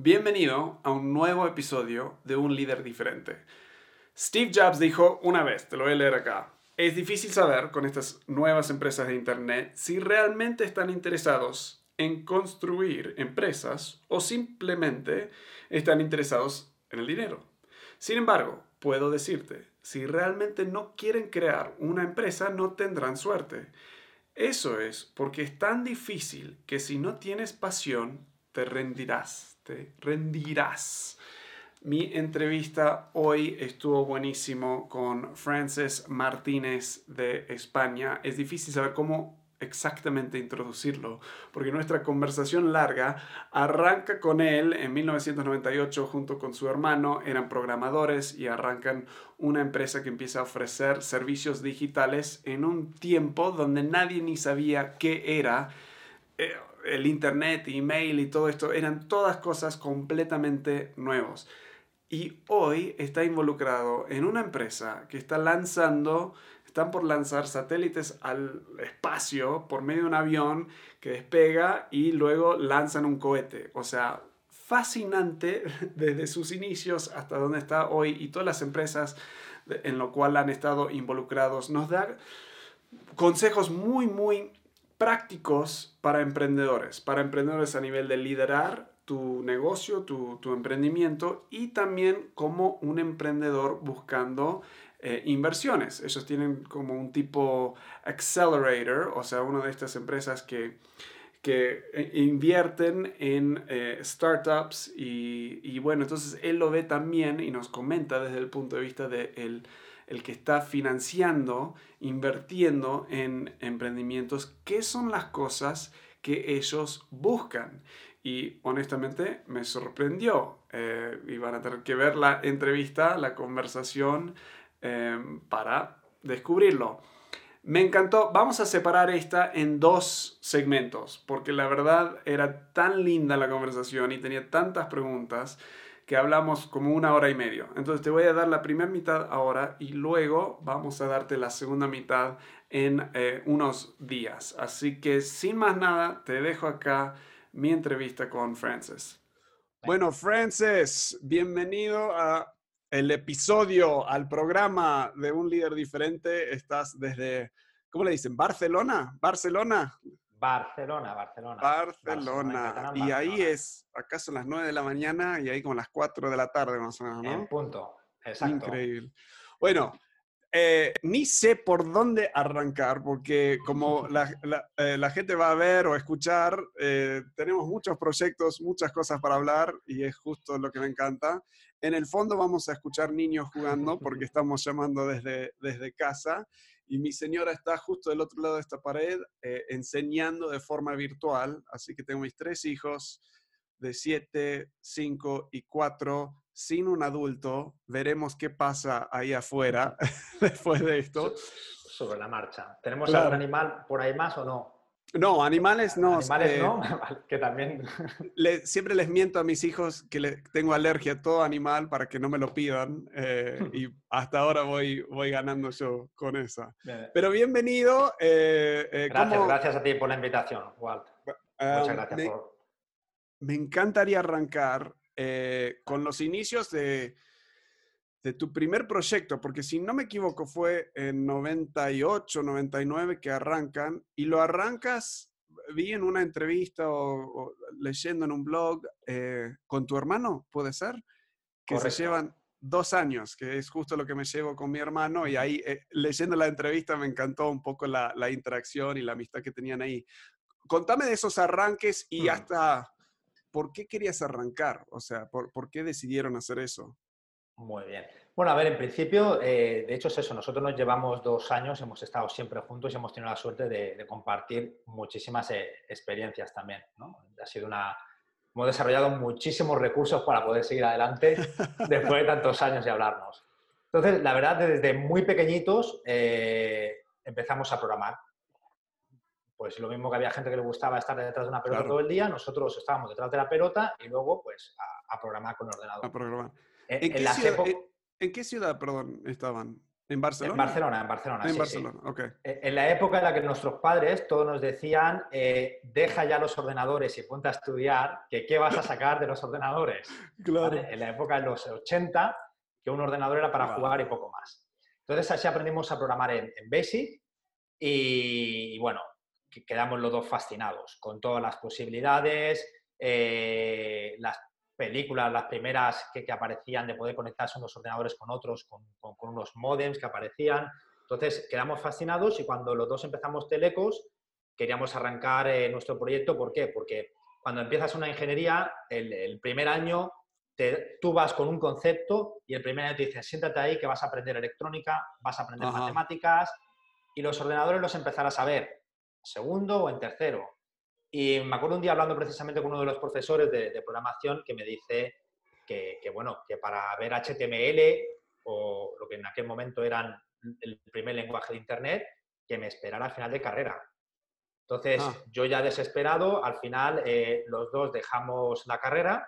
Bienvenido a un nuevo episodio de Un líder diferente. Steve Jobs dijo una vez, te lo voy a leer acá, es difícil saber con estas nuevas empresas de Internet si realmente están interesados en construir empresas o simplemente están interesados en el dinero. Sin embargo, puedo decirte, si realmente no quieren crear una empresa, no tendrán suerte. Eso es porque es tan difícil que si no tienes pasión, te rendirás, rendirás. Mi entrevista hoy estuvo buenísimo con Frances Martínez de España. Es difícil saber cómo exactamente introducirlo, porque nuestra conversación larga arranca con él en 1998 junto con su hermano, eran programadores y arrancan una empresa que empieza a ofrecer servicios digitales en un tiempo donde nadie ni sabía qué era eh, el internet, email y todo esto, eran todas cosas completamente nuevos. Y hoy está involucrado en una empresa que está lanzando están por lanzar satélites al espacio por medio de un avión que despega y luego lanzan un cohete. O sea, fascinante desde sus inicios hasta donde está hoy y todas las empresas en lo cual han estado involucrados. Nos da consejos muy, muy prácticos para emprendedores, para emprendedores a nivel de liderar tu negocio, tu, tu emprendimiento y también como un emprendedor buscando eh, inversiones. Ellos tienen como un tipo accelerator, o sea, una de estas empresas que, que eh, invierten en eh, startups y, bueno, entonces él lo ve también y nos comenta desde el punto de vista de el, que está financiando, invirtiendo en emprendimientos, qué son las cosas que ellos buscan. Y honestamente me sorprendió. y van a tener que ver la entrevista, la conversación Em, para descubrirlo. Me encantó. Vamos a separar esta en dos segmentos, porque la verdad era tan linda la conversación y tenía tantas preguntas que hablamos como una hora y medio. Entonces te voy a dar la primera mitad ahora y luego vamos a darte la segunda mitad en eh, unos días. Así que sin más nada, te dejo acá mi entrevista con Frances. Bueno, Frances, bienvenido a el episodio al programa de un líder diferente. Estás desde, ¿cómo le dicen? ¿Barcelona? ¿Barcelona? Barcelona, Barcelona. Barcelona. y ahí es, acá son las 9 de la mañana y ahí como las 4 de la tarde más o menos, ¿no? En punto, exacto. Increíble. Bueno, eh, ni sé por dónde arrancar, porque como la, eh, gente va a ver o escuchar, eh, tenemos muchos proyectos, muchas cosas para hablar y es justo lo que me encanta. En el fondo vamos a escuchar niños jugando porque estamos llamando desde, desde casa y mi señora está justo del otro lado de esta pared eh, enseñando de forma virtual, así que tengo mis tres hijos de 7, 5 y 4 sin un adulto. Veremos qué pasa ahí afuera después de esto. Sobre la marcha. ¿Tenemos algún animal por ahí más o no? No, animales no. Animales no, que también. siempre les miento a mis hijos que le, tengo alergia a todo animal para que no me lo pidan eh, y hasta ahora voy, voy ganando yo con esa. Pero bienvenido. Eh, eh, gracias, gracias a ti por la invitación, Walt. Ah, Muchas gracias me, por... Me encantaría arrancar con los inicios de de tu primer proyecto, porque si no me equivoco fue en 98, 99 que arrancan y lo arrancas, vi en una entrevista o, leyendo en un blog eh, con tu hermano, ¿puede ser? Que se llevan dos años, que es justo lo que me llevo con mi hermano y ahí eh, leyendo la entrevista me encantó un poco la, interacción y la amistad que tenían ahí. Contame de esos arranques y mm. hasta, ¿por qué querías arrancar? O sea, por qué decidieron hacer eso? Muy bien. Bueno, a ver, en principio, eh, de hecho es eso, nosotros nos llevamos dos años, hemos estado siempre juntos y hemos tenido la suerte de, compartir muchísimas eh, experiencias también. ¿no? Ha sido una... Hemos desarrollado muchísimos recursos para poder seguir adelante después de tantos años de hablarnos. Entonces, la verdad, desde muy pequeñitos eh, empezamos a programar. Pues lo mismo que había gente que le gustaba estar detrás de una pelota todo el día, nosotros estábamos detrás de la pelota y luego pues a, programar con el ordenador. A programar. ¿En, qué ciudad, perdón, estaban? ¿En Barcelona? En Barcelona, en Barcelona. En sí, Barcelona, sí. ok. Eh, En la época en la que nuestros padres todos nos decían, eh, deja ya los ordenadores y ponte a estudiar, que qué vas a sacar de los ordenadores. Claro. ¿vale? En la época de los 80, que un ordenador era para jugar y poco más. Entonces así aprendimos a programar en, en Basic y, y bueno, que- quedamos los dos fascinados con todas las posibilidades, eh, las películas, las primeras que, que aparecían de poder conectarse unos ordenadores con otros, con, con- con unos modems que aparecían. Entonces quedamos fascinados y cuando los dos empezamos Telecos, queríamos arrancar eh, nuestro proyecto. ¿Por qué? Porque cuando empiezas una ingeniería, el, el primer año te- tú vas con un concepto y el primer año te dicen, siéntate ahí que vas a aprender electrónica, vas a aprender Ajá. matemáticas y los ordenadores los empezarás a ver segundo o en tercero. Y me acuerdo un día hablando precisamente con uno de los profesores de, de programación que me dice que, que, bueno, que para ver HTML o lo que en aquel momento eran el primer lenguaje de Internet, que me esperara al final de carrera. Entonces, Ah. yo ya desesperado, al final eh, los dos dejamos la carrera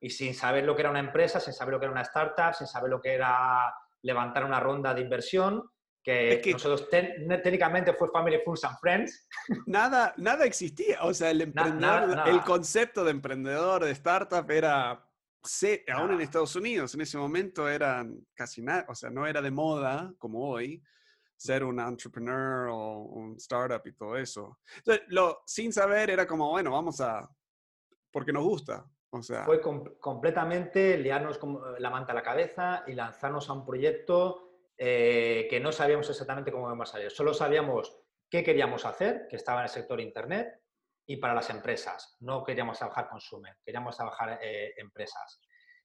y sin saber lo que era una empresa, sin saber lo que era una startup, sin saber lo que era levantar una ronda de inversión, que, Es que- nosotros ten- técnicamente fue Family Fools and Friends, Nada, nada existía. O sea, el emprendedor, nada, nada. el concepto de emprendedor, de startup era, aún en. Estados Unidos, en ese momento eran casi nada, o sea, no era de moda como hoy ser un entrepreneur o un startup y todo eso. Entonces, lo, sin saber era como, bueno, vamos a, porque nos gusta. O sea, fue com- completamente liarnos como la manta a la cabeza y lanzarnos a un proyecto eh, que no sabíamos exactamente cómo íbamos a salir. Solo sabíamos qué queríamos hacer, que estaba en el sector Internet, y para las empresas. No queríamos trabajar consumer, queríamos trabajar eh, empresas.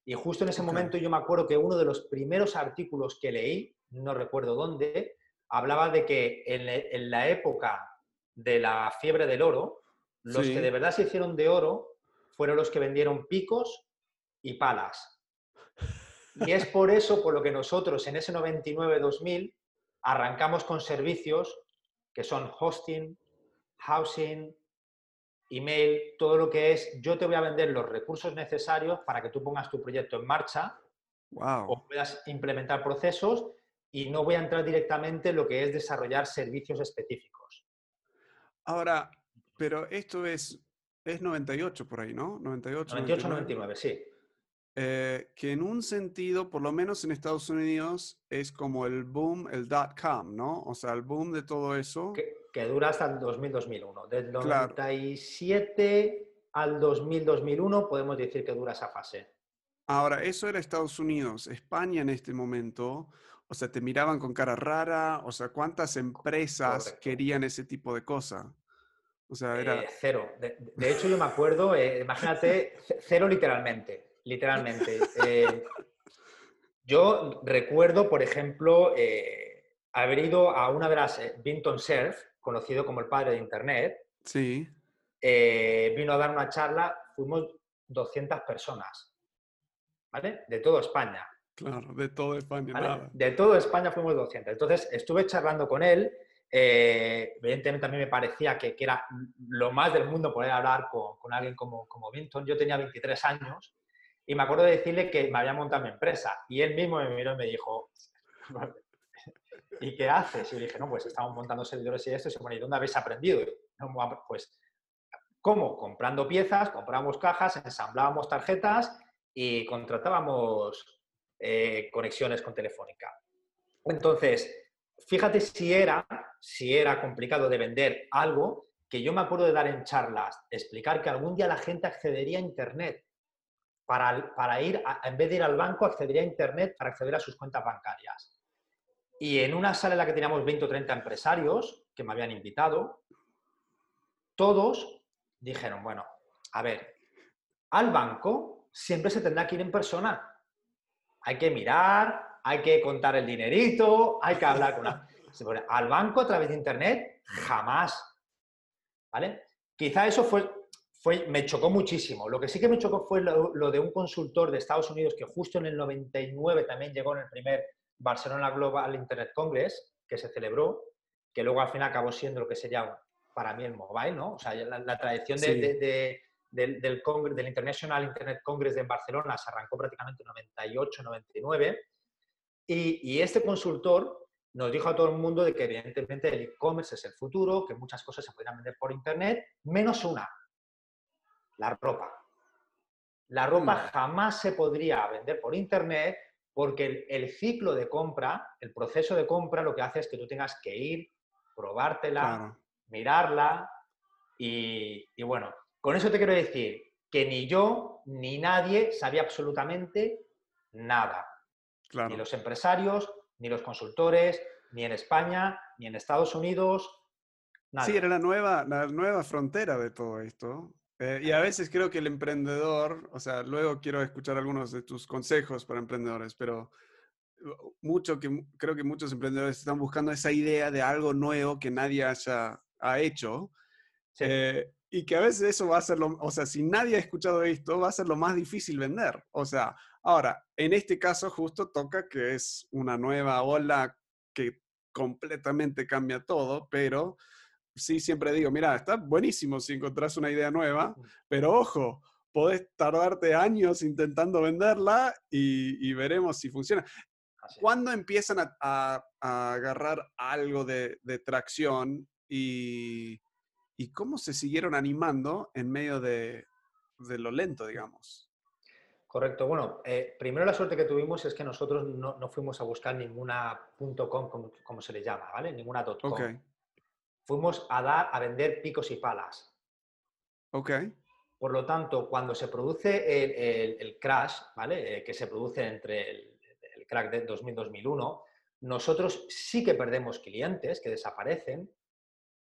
Y justo en ese momento yo me acuerdo que uno de los primeros artículos que leí, no recuerdo dónde, hablaba de que en, la época de la fiebre del oro, los Sí. que de verdad se hicieron de oro fueron los que vendieron picos y palas. Y es por eso por lo que nosotros en ese 99-2000 arrancamos con servicios que son hosting, housing, email, todo lo que es, yo te voy a vender los recursos necesarios para que tú pongas tu proyecto en marcha wow. o puedas implementar procesos y no voy a entrar directamente en lo que es desarrollar servicios específicos. Ahora, pero esto es, es 98 por ahí, ¿no? 98, 98-99, sí. Eh, que en un sentido, por lo menos en Estados Unidos, es como el boom, el dot com, ¿no? O sea, el boom de todo eso. Que, que dura hasta el 2000-2001. Del Claro. 97 al 2000-2001 podemos decir que dura esa fase. Ahora, eso era Estados Unidos. España en este momento, o sea, te miraban con cara rara, o sea, ¿cuántas empresas Correcto. querían ese tipo de cosa? O sea, era... Eh, cero. De, de hecho, yo me acuerdo, eh, imagínate, cero literalmente, literalmente. Eh, yo recuerdo, por ejemplo, eh, haber ido a una de las, eh, Vinton Cerf, conocido como el padre de Internet, Sí, eh, vino a dar una charla, fuimos 200 personas, ¿vale? De toda España. claro, de todo España, ¿vale? nada. De toda España fuimos 200. Entonces, estuve charlando con él. eh, evidentemente, a mí me parecía que, que era lo más del mundo poder hablar con, con alguien como, como Vinton. Yo tenía 23 años y me acuerdo de decirle que me había montado mi empresa. Y él mismo me miró y me dijo, ¿y qué haces? Y yo dije, no, pues estamos montando servidores y esto. Y se pone, ¿y dónde habéis aprendido? Y, "No, pues, ¿cómo? Comprando piezas, comprábamos cajas, ensamblábamos tarjetas y contratábamos eh, conexiones con Telefónica. Entonces, fíjate si era, si era complicado de vender algo que yo me acuerdo de dar en charlas, explicar que algún día la gente accedería a Internet. Para, para ir, a- en vez de ir al banco, accedería a Internet para acceder a sus cuentas bancarias. Y en una sala en la que teníamos 20 o 30 empresarios que me habían invitado, todos dijeron, bueno, a ver, al banco siempre se tendrá que ir en persona. Hay que mirar, hay que contar el dinerito, hay que hablar con la... Al banco a través de Internet, jamás. ¿Vale? Quizá eso fue, fue, me chocó muchísimo. Lo que sí que me chocó fue lo, lo de un consultor de Estados Unidos que justo en el 99 también llegó en el primer Barcelona Global Internet Congress, que se celebró, que luego al final acabó siendo lo que sería para mí el mobile, ¿no? O sea, la, la tradición de, Sí. de- de- del, del, Congre- del International Internet Congress de Barcelona se arrancó prácticamente en 98, 99. Y, este consultor nos dijo a todo el mundo de que evidentemente el e-commerce es el futuro, que muchas cosas se podrían vender por Internet, menos una, la ropa. La ropa jamás se podría vender por Internet porque el, ciclo de compra, el proceso de compra, lo que hace es que tú tengas que ir, probártela, mirarla y, y bueno, con eso te quiero decir que ni yo ni nadie sabía absolutamente nada. Ni los empresarios, ni los consultores, ni en España, ni en Estados Unidos. Sí, era la nueva, la nueva frontera de todo esto. Eh, y a veces creo que el emprendedor, o sea, luego quiero escuchar algunos de tus consejos para emprendedores, pero uh, mucho que creo que muchos emprendedores están buscando esa idea de algo nuevo que nadie haya ha hecho. Eh, y que a veces eso va a ser lo, o sea, si nadie ha escuchado esto, va a ser lo más difícil vender. O sea, ahora, en este caso justo toca que es una nueva ola que completamente cambia todo, pero sí siempre digo, mira, está buenísimo si encontrás una idea nueva, pero ojo, podés tardarte años intentando venderla y, veremos si funciona. ¿Cuándo empiezan a, agarrar algo de, de tracción y y cómo se siguieron animando en medio de, lo lento, digamos. Correcto. Bueno, eh, primero la suerte que tuvimos es que nosotros no, fuimos a buscar ninguna .com, como, se le llama, ¿vale? Ninguna .com. Fuimos a dar, a vender picos y palas. Ok. Por lo tanto, cuando se produce el, crash, ¿vale? Eh, que se produce entre el, el crack de 2000-2001, nosotros sí que perdemos clientes que desaparecen,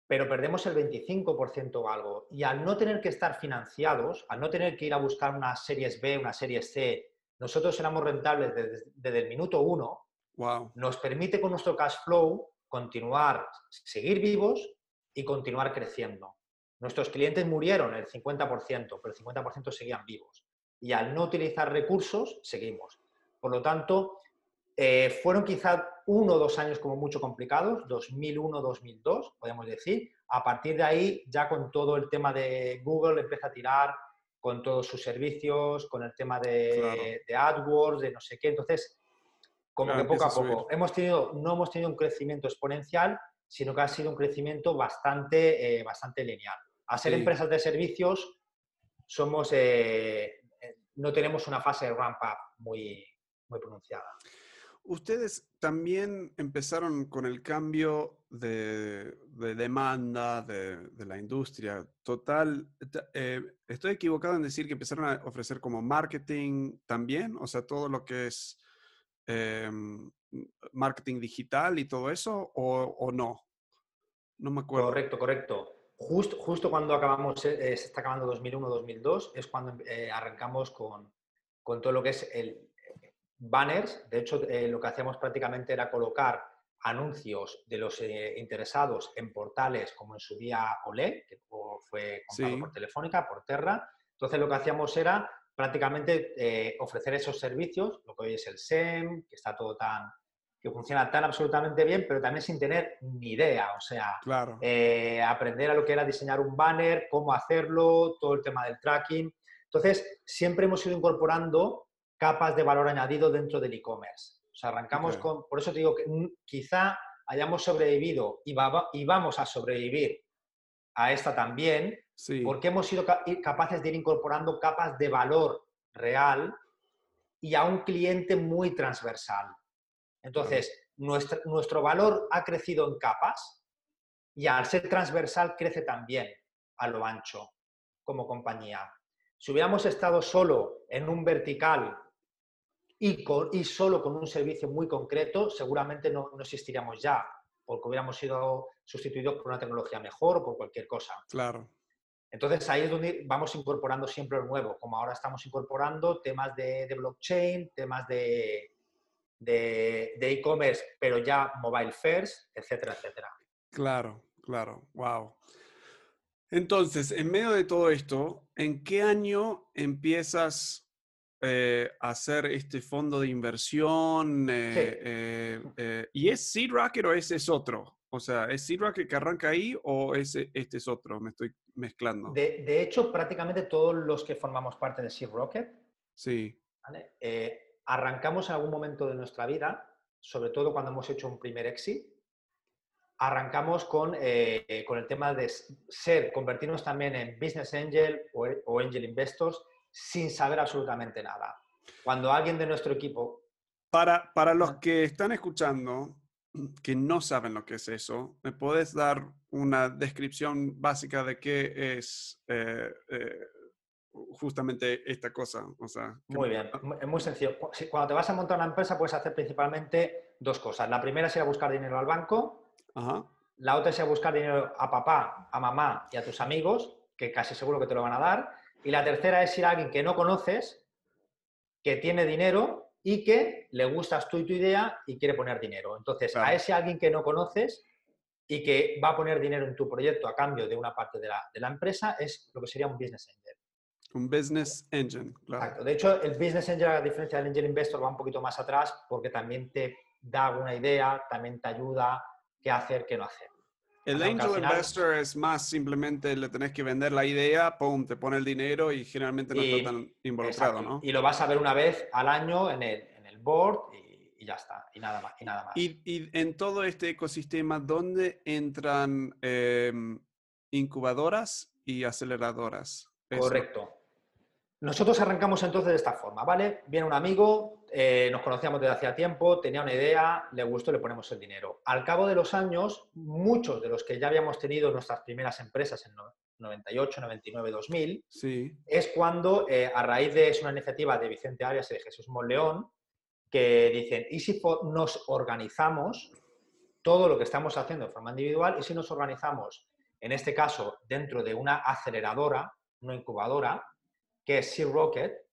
pero perdemos el 25% o algo. Y al no tener que estar financiados, al no tener que ir a buscar unas series B, unas series C, nosotros éramos rentables desde, el minuto uno, wow. nos permite con nuestro cash flow continuar, seguir vivos y continuar creciendo. Nuestros clientes murieron el 50%, pero el 50% seguían vivos. Y al no utilizar recursos, seguimos. Por lo tanto, eh, fueron quizá uno o dos años como mucho complicados, 2001-2002, podemos decir. A partir de ahí, ya con todo el tema de Google empieza a tirar con todos sus servicios, con el tema de, AdWords, de no sé qué. Entonces, como que poco a poco. Hemos tenido, no hemos tenido un crecimiento exponencial, sino que ha sido un crecimiento bastante, eh, bastante lineal. A ser empresas de servicios, somos, eh, no tenemos una fase de ramp-up muy, muy pronunciada. Ustedes también empezaron con el cambio de, demanda de, la industria. Total, eh, ¿estoy equivocado en decir que empezaron a ofrecer como marketing también? O sea, todo lo que es em, marketing digital y todo eso, o, no? No me acuerdo. Correcto, correcto. Justo, justo cuando acabamos, eh, se está acabando 2001-2002, es cuando eh, arrancamos con, con todo lo que es el, banners. De hecho, eh, lo que hacíamos prácticamente era colocar anuncios de los eh, interesados en portales como en su día Olé, que fue comprado por Telefónica, por Terra. Entonces, lo que hacíamos era prácticamente eh, ofrecer esos servicios, lo que hoy es el SEM, que está todo tan que funciona tan absolutamente bien, pero también sin tener ni idea, o sea, aprender a lo que era diseñar un banner, cómo hacerlo, todo el tema del tracking. Entonces, siempre hemos ido incorporando capas de valor añadido dentro del e-commerce. O sea, arrancamos con, por eso te digo que quizá hayamos sobrevivido y, y vamos a sobrevivir a esta también, porque hemos sido capaces de ir incorporando capas de valor real y a un cliente muy transversal. Entonces, nuestro valor ha crecido en capas y al ser transversal crece también a lo ancho como compañía. Si hubiéramos estado solo en un vertical y, solo con un servicio muy concreto, seguramente no, existiríamos ya, porque hubiéramos sido sustituidos por una tecnología mejor o por cualquier cosa. Claro. Entonces ahí es donde vamos incorporando siempre lo nuevo, como ahora estamos incorporando temas de, blockchain, temas de e-commerce, pero ya mobile first, etcétera, etcétera. Claro, claro, wow. Entonces, en medio de todo esto, ¿en qué año empiezas eh, hacer este fondo de inversión? Eh, eh, ¿Y es Seed Rocket o ese es otro? O sea, ¿es Seed Rocket que arranca ahí o ese, este es otro? Me estoy mezclando. De, hecho, prácticamente todos los que formamos parte de Seed Rocket, sí. arrancamos en algún momento de nuestra vida sobre todo cuando hemos hecho un primer exit, arrancamos con, eh, con el tema de ser, convertirnos también en business angel o, o angel investors sin saber absolutamente nada. Cuando alguien de nuestro equipo... Para, para los que están escuchando, que no saben lo que es eso, ¿me puedes dar una descripción básica de qué es eh, eh, justamente esta cosa? O sea, muy bien, es muy sencillo. Cuando te vas a montar una empresa puedes hacer principalmente dos cosas. La primera es ir a buscar dinero al banco. La otra es ir a buscar dinero a papá, a mamá y a tus amigos, que casi seguro que te lo van a dar. Y la tercera es ir a alguien que no conoces, que tiene dinero y que le gustas tú y tu idea y quiere poner dinero. Entonces, a ese alguien que no conoces y que va a poner dinero en tu proyecto a cambio de una parte de la, empresa es lo que sería un business angel. Un business engine, claro. Exacto. De hecho, el business angel, a diferencia del angel investor, va un poquito más atrás porque también te da alguna idea, también te ayuda qué hacer, qué no hacer. El angel investor es más simplemente le tenés que vender la idea, pum, te pone el dinero y generalmente no está tan involucrado, ¿no? Y lo vas a ver una vez al año en el, en el board y, ya está, y nada más. Y, nada más. y, en todo este ecosistema, ¿dónde entran em, incubadoras y aceleradoras? Correcto. Nosotros arrancamos entonces de esta forma, ¿vale? Viene un amigo, eh, nos conocíamos desde hacía tiempo, tenía una idea, le gustó, le ponemos el dinero. Al cabo de los años, muchos de los que ya habíamos tenido nuestras primeras empresas en 98, 99, 2000, sí. es cuando, eh, a raíz de es una iniciativa de Vicente Arias y de Jesús Monleón, que dicen, ¿y si nos organizamos todo lo que estamos haciendo de forma individual? ¿Y si nos organizamos, en este caso, dentro de una aceleradora, una incubadora, que es Sea Rocket,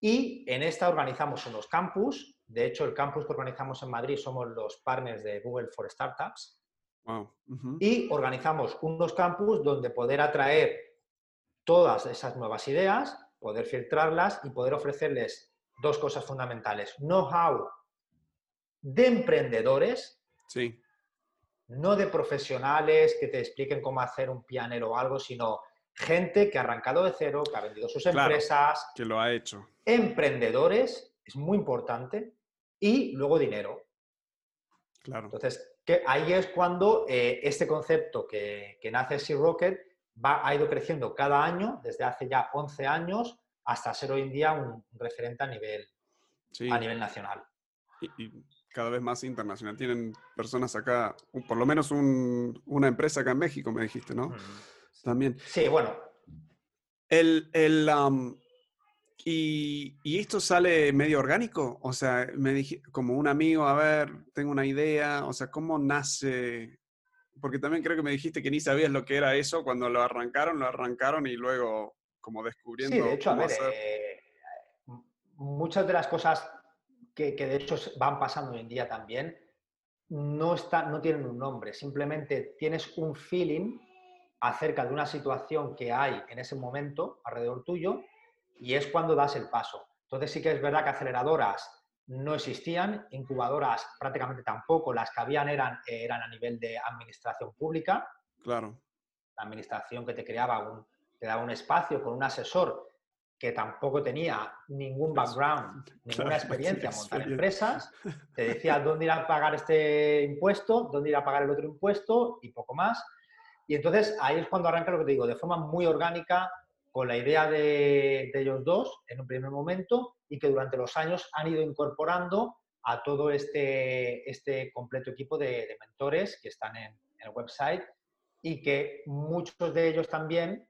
y en esta organizamos unos campus. De hecho, el campus que organizamos en Madrid somos los partners de Google for Startups. Y organizamos unos campus donde poder atraer todas esas nuevas ideas, poder filtrarlas y poder ofrecerles dos cosas fundamentales. Know-how de emprendedores, sí. no de profesionales que te expliquen cómo hacer un pianero o algo, sino gente que ha arrancado de cero, que ha vendido sus empresas. Que lo ha hecho. Emprendedores, es muy importante. Y luego dinero. Claro. Entonces, que ahí es cuando eh, este concepto que, nace Sea Rocket va, ha ido creciendo cada año, desde hace ya 11 años, hasta ser hoy en día un referente a nivel, a nivel nacional. Y, cada vez más internacional. Tienen personas acá, por lo menos una empresa acá en México, me dijiste, ¿no? También. Sí, bueno. El, el, y, y, esto sale medio orgánico, o sea, me dije, como un amigo, a ver, tengo una idea, o sea, ¿cómo nace? Porque también creo que me dijiste que ni sabías lo que era eso cuando lo arrancaron, lo arrancaron y luego como descubriendo. Sí, de hecho, a ver, eh, muchas de las cosas que, que, de hecho van pasando hoy en día también no, está, no tienen un nombre, simplemente tienes un feeling acerca de una situación que hay en ese momento alrededor tuyo y es cuando das el paso. Entonces sí que es verdad que aceleradoras no existían, incubadoras prácticamente tampoco, las que habían eran, eran a nivel de administración pública. Claro. La administración que te creaba un, te daba un espacio con un asesor que tampoco tenía ningún background, ninguna experiencia en montar empresas, te decía dónde ir a pagar este impuesto, dónde ir a pagar el otro impuesto y poco más. Y entonces ahí es cuando arranca lo que te digo, de forma muy orgánica, con la idea de, ellos dos en un primer momento y que durante los años han ido incorporando a todo este, este completo equipo de, mentores que están en, el website y que muchos de ellos también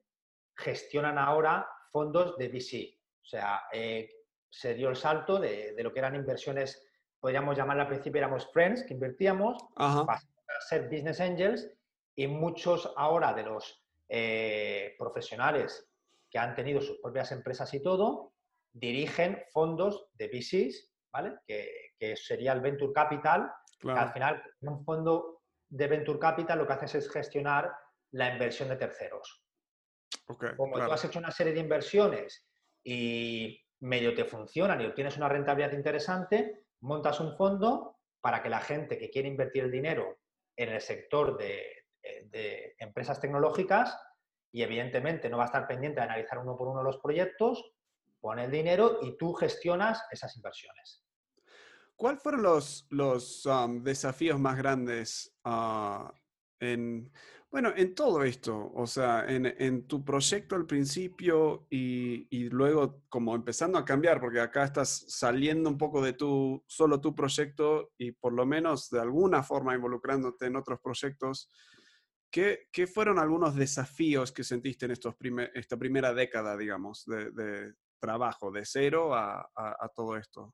gestionan ahora fondos de VC. O sea, eh, se dio el salto de, lo que eran inversiones, podríamos llamar al principio éramos friends, que invertíamos, para ser business angels y muchos ahora de los eh, profesionales que han tenido sus propias empresas y todo, dirigen fondos de VCs, ¿vale? Que, sería el Venture Capital. al final, un fondo de Venture Capital lo que haces es gestionar la inversión de terceros. Como tú has hecho una serie de inversiones y medio te funcionan y obtienes una rentabilidad interesante, montas un fondo para que la gente que quiere invertir el dinero en el sector de, de empresas tecnológicas y evidentemente no va a estar pendiente de analizar uno por uno los proyectos, pone el dinero y tú gestionas esas inversiones. ¿Cuáles fueron los, los um, desafíos más grandes ah, en, bueno, en todo esto? O sea, en, tu proyecto al principio y, y, luego como empezando a cambiar, porque acá estás saliendo un poco de tu, solo tu proyecto y por lo menos de alguna forma involucrándote en otros proyectos. ¿Qué, qué fueron algunos desafíos que sentiste en estos esta primera década, digamos, de, de trabajo, de a, a, todo esto?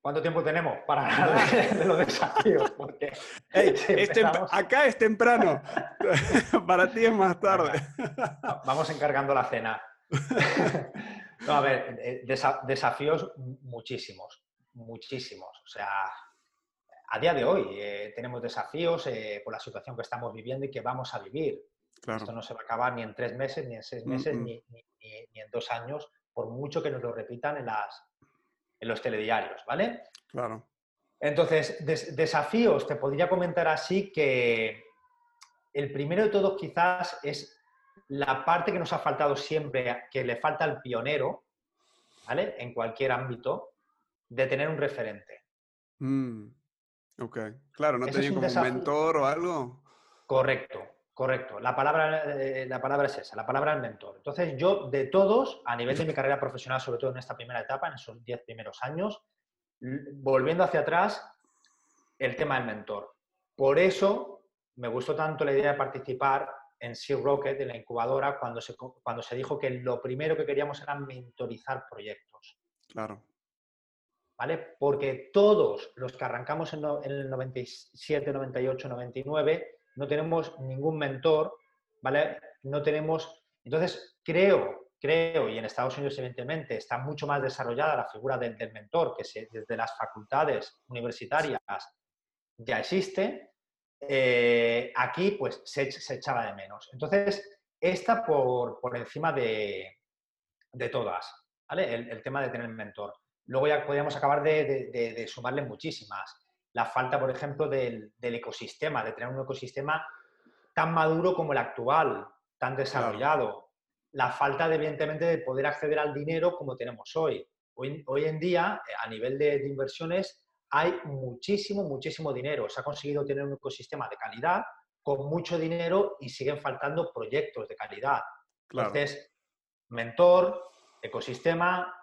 ¿Cuánto tiempo tenemos para hablar de los desafíos? Porque acá es temprano, para ti es más tarde. Vamos encargando la cena. No, a ver, eh, desafíos muchísimos, muchísimos. O sea, a día de hoy eh, tenemos desafíos eh, por la situación que estamos viviendo y que vamos a vivir. Esto no se va a acabar ni en tres meses, ni en seis meses, ni, en dos años, por mucho que nos lo repitan en, las, en los telediarios, ¿vale? Claro. Entonces, desafíos, te podría comentar así que el primero de todos quizás es la parte que nos ha faltado siempre, que le falta al pionero, ¿vale? En cualquier ámbito, de tener un referente. Mm, ok, claro, ¿no tenía como un mentor o algo? Correcto. Correcto, la palabra, eh, la palabra es esa, la palabra es mentor. Entonces yo de todos, a nivel de mi carrera profesional, sobre todo en esta primera etapa, en esos 10 primeros años, volviendo hacia atrás, el tema del mentor. Por eso me gustó tanto la idea de participar en Sea Rocket, en la incubadora, cuando se, cuando se dijo que lo primero que queríamos era mentorizar proyectos. Claro. Porque todos los que arrancamos en, el 97, 98, 99, no tenemos ningún mentor, ¿vale? No tenemos... Entonces, creo, creo, y en Estados Unidos evidentemente está mucho más desarrollada la figura del, mentor, que desde las facultades universitarias ya existe, eh, aquí pues se, echaba de menos. Entonces, esta por, encima de, todas. El, tema de tener mentor. Luego ya podríamos acabar de sumarle muchísimas la falta, por ejemplo, del, ecosistema, de tener un ecosistema tan maduro como el actual, tan desarrollado. La falta, de, evidentemente, de poder acceder al dinero como tenemos hoy. Hoy, en día, eh, a nivel de, inversiones, hay muchísimo, muchísimo dinero. Se ha conseguido tener un ecosistema de calidad con mucho dinero y siguen faltando proyectos de calidad. Entonces, mentor, ecosistema,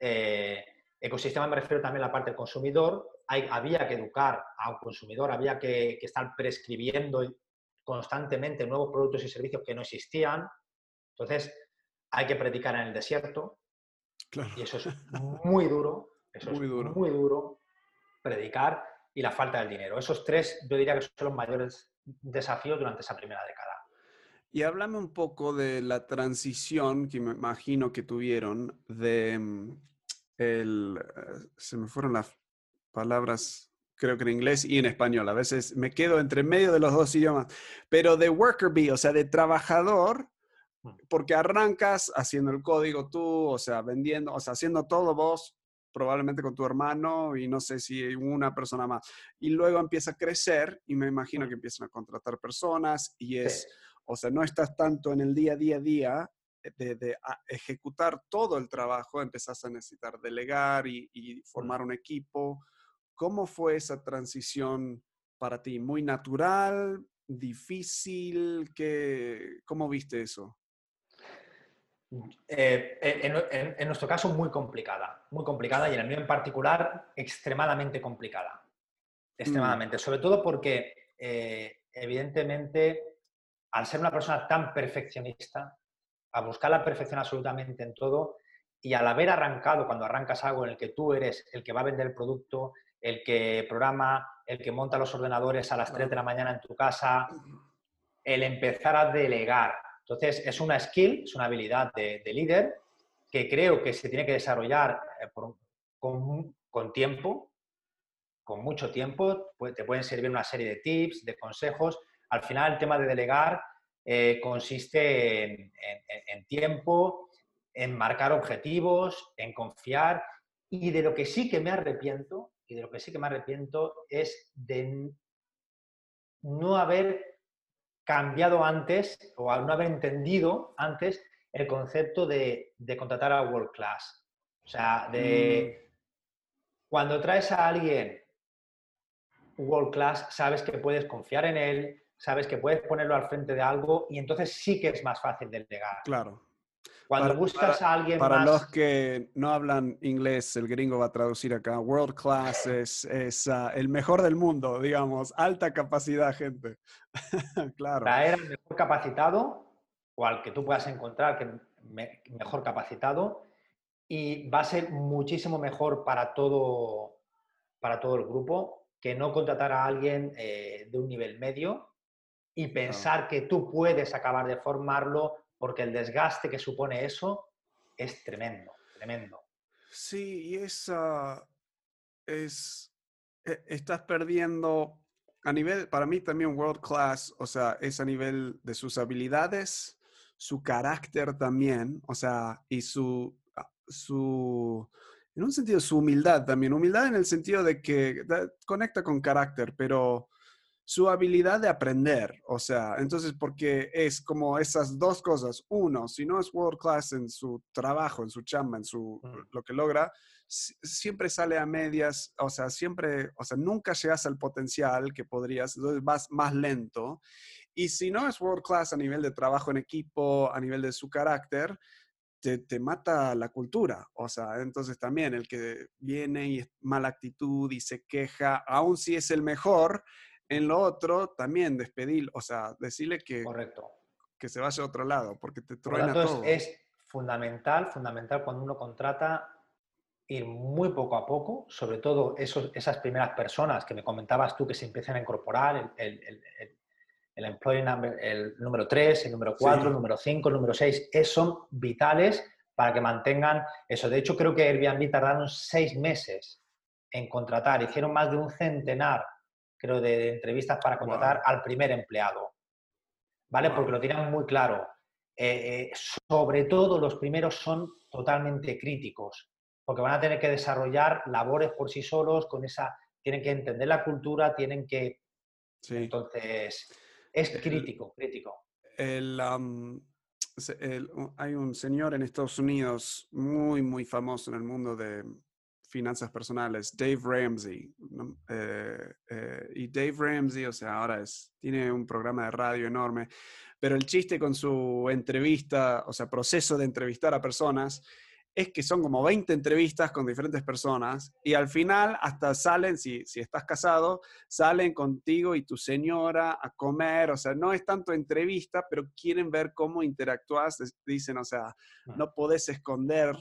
eh, ecosistema me refiero también a la parte del consumidor, había que educar a un consumidor, había que, estar prescribiendo constantemente nuevos productos y servicios que no existían. Entonces, hay que predicar en el desierto. Y eso es muy duro. Eso muy es duro. muy duro. Predicar y la falta del dinero. Esos tres, yo diría que son los mayores desafíos durante esa primera década. Y háblame un poco de la transición que me imagino que tuvieron de mm, el, eh, se me fueron las palabras, creo que en inglés y en español. A veces me quedo entre medio de los dos idiomas. Pero de worker bee, o sea, de trabajador, mm. porque arrancas haciendo el código tú, o sea, vendiendo, o sea, haciendo todo vos, probablemente con tu hermano y no sé si una persona más. Y luego empieza a crecer y me imagino mm. que empiezan a contratar personas y es, o sea, no estás tanto en el día a día, día de, ejecutar todo el trabajo, empezás a necesitar delegar y, y formar un equipo. ¿Cómo fue esa transición para ti? ¿Muy natural? ¿Difícil? ¿Qué, ¿Cómo viste eso? Eh, en, nuestro caso, muy complicada. Muy complicada y en el mío en particular, extremadamente complicada. Mm. Extremadamente. Sobre todo porque, eh, evidentemente, al ser una persona tan perfeccionista, a buscar la perfección absolutamente en todo y al haber arrancado, cuando arrancas algo en el que tú eres el que va a vender el producto, el que programa, el que monta los ordenadores a las 3 de la mañana en tu casa, el empezar a delegar. Entonces, es una skill, es una habilidad de, líder que creo que se tiene que desarrollar eh, con, tiempo, con mucho tiempo. Te pueden servir una serie de tips, de consejos. Al final, el tema de delegar eh, consiste en tiempo, en marcar objetivos, en confiar. Y de lo que sí que me arrepiento y de lo que sí que me arrepiento es de no haber cambiado antes o no haber entendido antes el concepto de, contratar a World Class. O sea, de... Mm. Cuando traes a alguien world class, sabes que puedes confiar en él, sabes que puedes ponerlo al frente de algo y entonces sí que es más fácil delegar. Claro. Cuando buscas a alguien para más... los que no hablan inglés, el gringo va a traducir acá. World class es, es ah, el mejor del mundo, digamos. Alta capacidad, gente. claro. Traer al mejor capacitado o al que tú puedas encontrar que mejor capacitado y va a ser muchísimo mejor para todo, para todo el grupo que no contratar a alguien eh, de un nivel medio y pensar que tú puedes acabar de formarlo porque el desgaste que supone eso es tremendo, tremendo. Sí, y esa es, e, estás perdiendo a nivel, para mí también world class, o sea, es a nivel de sus habilidades, su carácter también, o sea, y su, ah, su, en un sentido, su humildad también, humildad en el sentido de que conecta con carácter, pero su habilidad de aprender, o sea, entonces porque es como esas dos cosas. Uno, si no es world class en su trabajo, en su chamba, en su lo que logra, siempre sale a medias, o sea, siempre, o sea, nunca llegas al potencial que podrías, entonces vas más lento. Y si no es world class a nivel de trabajo en equipo, a nivel de su carácter, te, te, mata la cultura. O sea, entonces también el que viene y es mala actitud y se queja, aun si es el mejor, en lo otro, también despedir, o sea, decirle que, Correcto. que se vaya a otro lado, porque te truena Por todo. Es, es fundamental, fundamental cuando uno contrata ir muy poco a poco, sobre todo esos, esas primeras personas que me comentabas tú que se empiezan a incorporar, el, el, el, el employee number, el número 3, el número 4, sí. el número 5, el número 6, es, son vitales para que mantengan eso. De hecho, creo que Airbnb tardaron seis meses en contratar, hicieron más de un centenar creo, de, entrevistas para contratar wow. al primer empleado. ¿Vale? Wow. Porque lo tienen muy claro. Eh, eh, sobre todo los primeros son totalmente críticos, porque van a tener que desarrollar labores por sí solos, con esa, tienen que entender la cultura, tienen que... Sí. Entonces, es crítico, el, crítico. El, um, el, hay un señor en Estados Unidos muy, muy famoso en el mundo de, finanzas personales, Dave Ramsey. ¿no? Eh, eh, y Dave Ramsey, o sea, ahora es, tiene un programa de radio enorme, pero el chiste con su entrevista, o sea, proceso de entrevistar a personas, es que son como 20 entrevistas con diferentes personas y al final hasta salen, si, si estás casado, salen contigo y tu señora a comer, o sea, no es tanto entrevista, pero quieren ver cómo interactúas, dicen, o sea, no podés esconder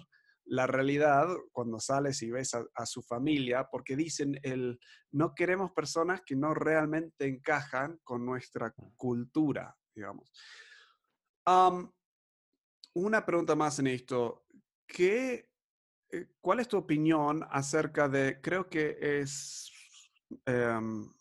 la realidad cuando sales y ves a, a, su familia, porque dicen el no queremos personas que no realmente encajan con nuestra cultura, digamos. Um, una pregunta más en esto. ¿Qué, eh, ¿Cuál es tu opinión acerca de, creo que es, um,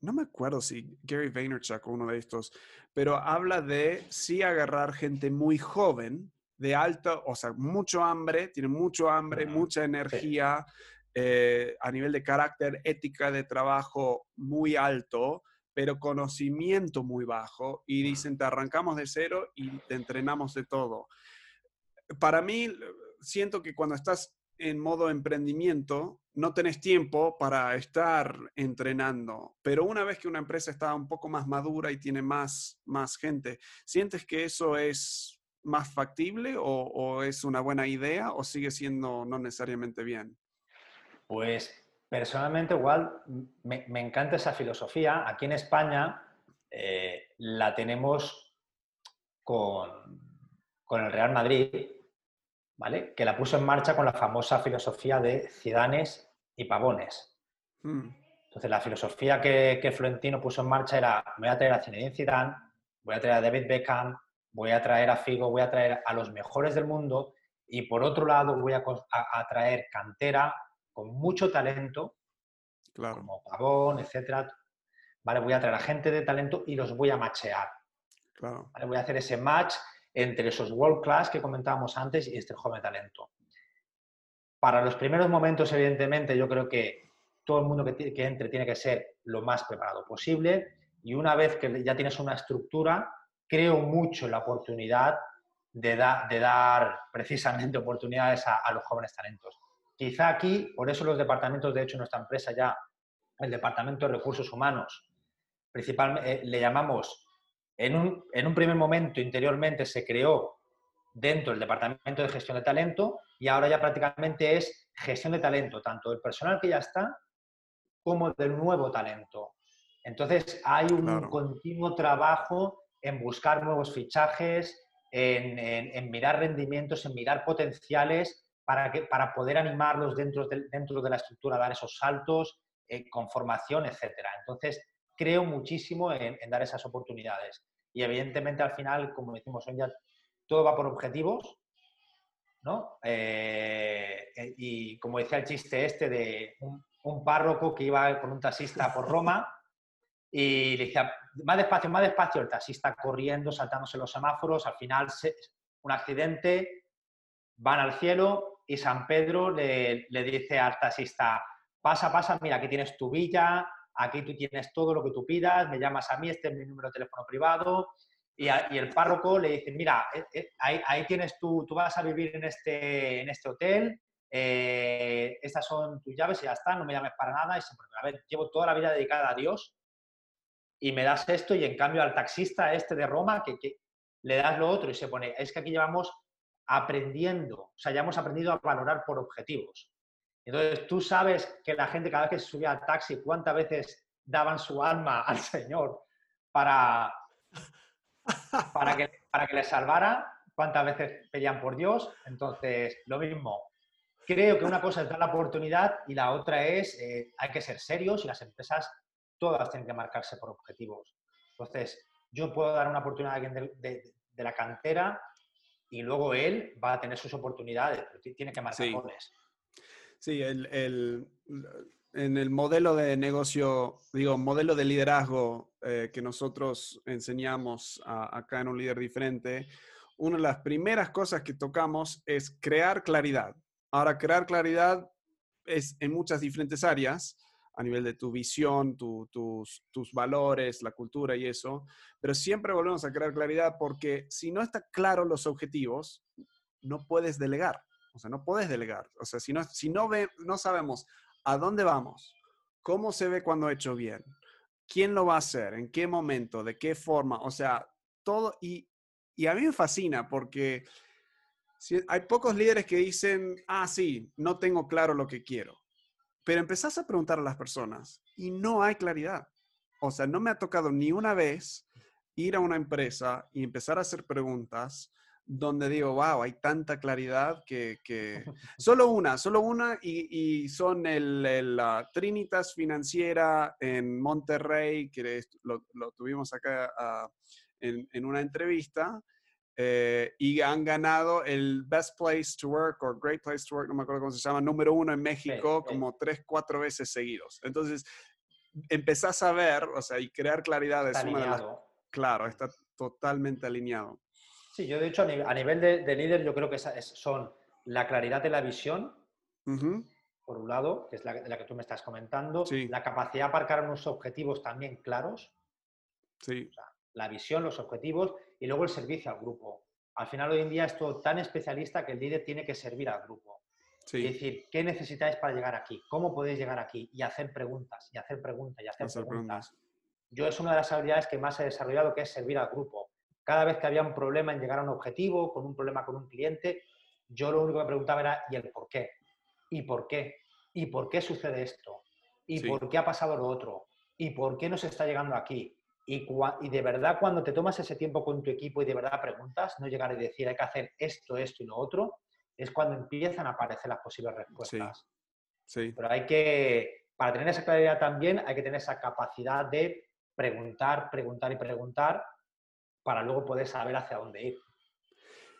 no me acuerdo si Gary Vaynerchuk o uno de estos, pero habla de sí agarrar gente muy joven, de alto, o sea, mucho hambre, tiene mucho hambre, uh -huh. mucha energía, sí. eh, a nivel de carácter, ética de trabajo muy alto, pero conocimiento muy bajo, y dicen, te arrancamos de cero y te entrenamos de todo. Para mí, siento que cuando estás en modo emprendimiento, no tenés tiempo para estar entrenando, pero una vez que una empresa está un poco más madura y tiene más, más gente, ¿sientes que eso es más factible o, o, es una buena idea o sigue siendo no necesariamente bien? Pues personalmente igual me, me encanta esa filosofía. Aquí en España eh, la tenemos con, con, el Real Madrid, ¿vale? Que la puso en marcha con la famosa filosofía de Cidanes y Pavones. Hmm. Entonces la filosofía que, que, Florentino puso en marcha era voy a traer a Zinedine Zidane, voy a traer a David Beckham, voy a traer a Figo, voy a traer a los mejores del mundo y por otro lado voy a, a, a traer cantera con mucho talento, claro. como Pavón, etcétera. ¿Vale? Voy a traer a gente de talento y los voy a machear. Claro. ¿Vale? Voy a hacer ese match entre esos world class que comentábamos antes y este joven talento. Para los primeros momentos, evidentemente, yo creo que todo el mundo que, que entre tiene que ser lo más preparado posible y una vez que ya tienes una estructura, creo mucho en la oportunidad de, da, de dar precisamente oportunidades a, a, los jóvenes talentos. Quizá aquí, por eso los departamentos, de hecho, en nuestra empresa ya, el departamento de recursos humanos, principalmente eh, le llamamos, en un, en un primer momento interiormente se creó dentro del departamento de gestión de talento y ahora ya prácticamente es gestión de talento, tanto del personal que ya está como del nuevo talento. Entonces hay un continuo trabajo en buscar nuevos fichajes, en, mirar rendimientos, en mirar potenciales para, que, para poder animarlos dentro de, dentro de la estructura, dar esos saltos eh, con formación, etc. Entonces, creo muchísimo en, dar esas oportunidades. Y evidentemente al final, como decimos hoy ya, todo va por objetivos, ¿no? Eh, eh, y como decía el chiste este de un, párroco que iba con un taxista por Roma y decía, más despacio, más despacio, el taxista corriendo, saltándose los semáforos, al final un accidente, van al cielo y San Pedro le, le, dice al taxista, pasa, pasa, mira, aquí tienes tu villa, aquí tú tienes todo lo que tú pidas, me llamas a mí, este es mi número de teléfono privado. Y, y el párroco le dice, mira, eh, eh, ahí, ahí, tienes tú, tú vas a vivir en este, en este hotel, eh, estas son tus llaves y ya está, no me llames para nada. Y se a ver, llevo toda la vida dedicada a Dios y me das esto y en cambio al taxista este de Roma que, le das lo otro y se pone, es que aquí llevamos aprendiendo, o sea, ya hemos aprendido a valorar por objetivos. Entonces, tú sabes que la gente cada vez que se subía al taxi, cuántas veces daban su alma al Señor para, para, que, para que le salvara, cuántas veces pedían por Dios. Entonces, lo mismo. Creo que una cosa es dar la oportunidad y la otra es, eh, hay que ser serios y las empresas todas tienen que marcarse por objetivos. Entonces, yo puedo dar una oportunidad a alguien de, la cantera y luego él va a tener sus oportunidades, pero tiene que marcar sí. Sí, el, en el modelo de negocio, digo, modelo de liderazgo eh, que nosotros enseñamos acá en un líder diferente, una de las primeras cosas que tocamos es crear claridad. Ahora, crear claridad es en muchas diferentes áreas, a nivel de tu visión, tus, tus valores, la cultura y eso, pero siempre volvemos a crear claridad porque si no están claros los objetivos, no puedes delegar. O sea, no puedes delegar. O sea, si no, si no, ve, no sabemos a dónde vamos, cómo se ve cuando he hecho bien, quién lo va a hacer, en qué momento, de qué forma, o sea, todo. Y, y a mí me fascina porque hay pocos líderes que dicen, ah, sí, no tengo claro lo que quiero. Pero empezás a preguntar a las personas y no hay claridad. O sea, no me ha tocado ni una vez ir a una empresa y empezar a hacer preguntas donde digo, wow, hay tanta claridad que, solo una, solo una y, son el, la Trinitas Financiera en Monterrey, que lo, tuvimos acá ah, en, una entrevista, eh, y han ganado el Best Place to Work o Great Place to Work, no me acuerdo cómo se llama, número uno en México, como tres, cuatro veces seguidos. Entonces, empezás a ver, o sea, y crear claridad es una de las... Claro, está totalmente alineado. Sí, yo de hecho a nivel, de, líder yo creo que son la claridad de la visión, por un lado, que es la, la, que tú me estás comentando, la capacidad de aparcar unos objetivos también claros, sí. la visión, los objetivos y luego el servicio al grupo. Al final hoy en día es todo tan especialista que el líder tiene que servir al grupo. Es decir, ¿qué necesitáis para llegar aquí? ¿Cómo podéis llegar aquí? Y hacer preguntas, y hacer preguntas, y hacer, preguntas. Yo es una de las habilidades que más he desarrollado, que es servir al grupo. Cada vez que había un problema en llegar a un objetivo, con un problema con un cliente, yo lo único que preguntaba era, ¿y el por qué? ¿Y por qué? ¿Y por qué sucede esto? ¿Y por qué ha pasado lo otro? ¿Y por qué no se está llegando aquí? Y, de verdad, cuando te tomas ese tiempo con tu equipo y de verdad preguntas, no llegar a decir hay que hacer esto, esto y lo otro, es cuando empiezan a aparecer las posibles respuestas. Sí. Pero hay que, para tener esa claridad también, hay que tener esa capacidad de preguntar, preguntar y preguntar para luego poder saber hacia dónde ir.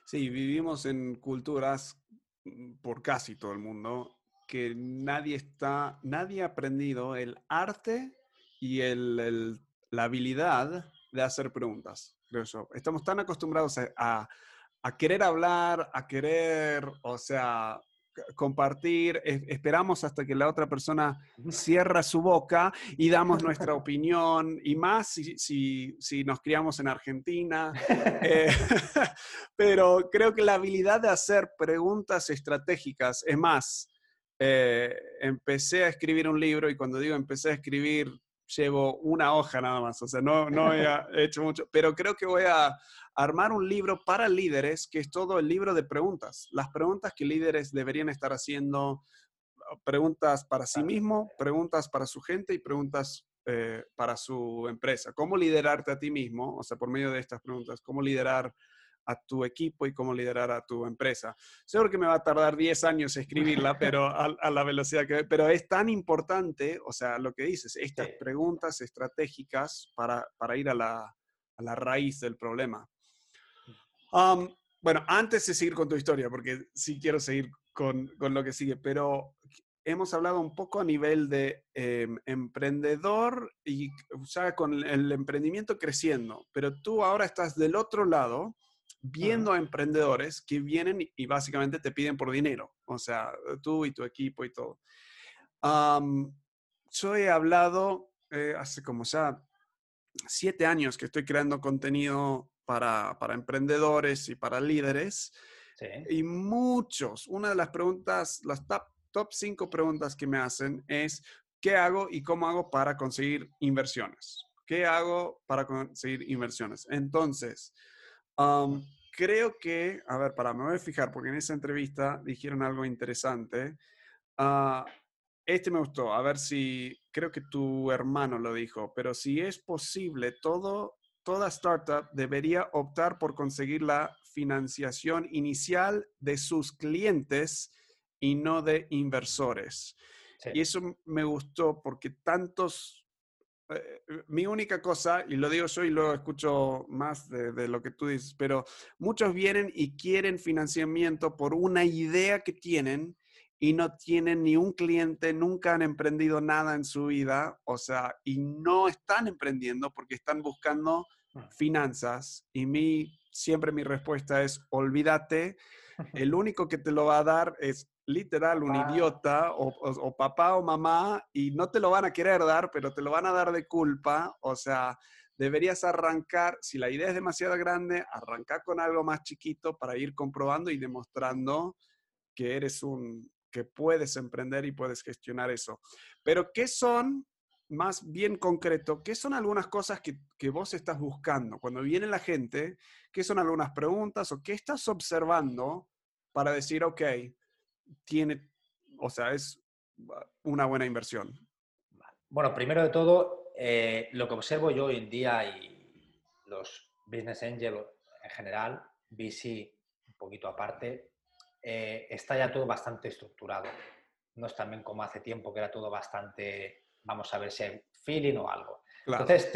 Sí, vivimos en culturas mm, por casi todo el mundo que nadie está, nadie ha aprendido el arte y el la habilidad de hacer preguntas, creo yo. Estamos tan acostumbrados a, querer hablar, a querer, o sea, compartir, esperamos hasta que la otra persona cierra su boca y damos nuestra opinión, y más si, si, nos criamos en Argentina. Eh, pero creo que la habilidad de hacer preguntas estratégicas, es más, eh, empecé a escribir un libro y cuando digo empecé a escribir, llevo una hoja nada más, o sea, no, no he hecho mucho, pero creo que voy a armar un libro para líderes, que es todo el libro de preguntas, las preguntas que líderes deberían estar haciendo, preguntas para sí mismo, preguntas para su gente y preguntas eh, para su empresa. ¿Cómo liderarte a ti mismo? O sea, por medio de estas preguntas, ¿cómo liderar a tu equipo y cómo liderar a tu empresa. Seguro que me va a tardar 10 años escribirla, pero a, la velocidad que... Pero es tan importante, o sea, lo que dices, estas preguntas estratégicas para, para ir a la, a la, raíz del problema. bueno, antes de seguir con tu historia, porque sí quiero seguir con, con lo que sigue, pero hemos hablado un poco a nivel de em, emprendedor y ya con el emprendimiento creciendo, pero tú ahora estás del otro lado viendo a emprendedores que vienen y, básicamente te piden por dinero, o sea, tú y tu equipo y todo. yo he hablado eh, hace como ya siete años que estoy creando contenido para, para emprendedores y para líderes. Y muchos, una de las preguntas, las top, top cinco preguntas que me hacen es, ¿qué hago y cómo hago para conseguir inversiones? ¿Qué hago para conseguir inversiones? Entonces, creo que, a ver, para, me voy a fijar, porque en esa entrevista dijeron algo interesante. Ah, este me gustó, a ver si, creo que tu hermano lo dijo, pero si es posible, todo, toda startup debería optar por conseguir la financiación inicial de sus clientes y no de inversores. Y eso me gustó porque tantos mi única cosa, y lo digo yo y lo escucho más de, lo que tú dices, pero muchos vienen y quieren financiamiento por una idea que tienen y no tienen ni un cliente, nunca han emprendido nada en su vida, o sea, y no están emprendiendo porque están buscando finanzas. Y mi, siempre mi respuesta es, olvídate, el único que te lo va a dar es literal un idiota o, papá o mamá y no te lo van a querer dar, pero te lo van a dar de culpa. O sea, deberías arrancar, si la idea es demasiado grande, arrancar con algo más chiquito para ir comprobando y demostrando que eres un, que puedes emprender y puedes gestionar eso. Pero, ¿qué son, más bien concreto, qué son algunas cosas que, que vos estás buscando? Cuando viene la gente, ¿qué son algunas preguntas o qué estás observando para decir, ok, tiene, o sea, es una buena inversión? Bueno, primero de todo, eh, lo que observo yo hoy en día y los business angels en general, VC un poquito aparte, eh, está ya todo bastante estructurado. No es también como hace tiempo que era todo bastante, vamos a ver si hay feeling o algo. Entonces,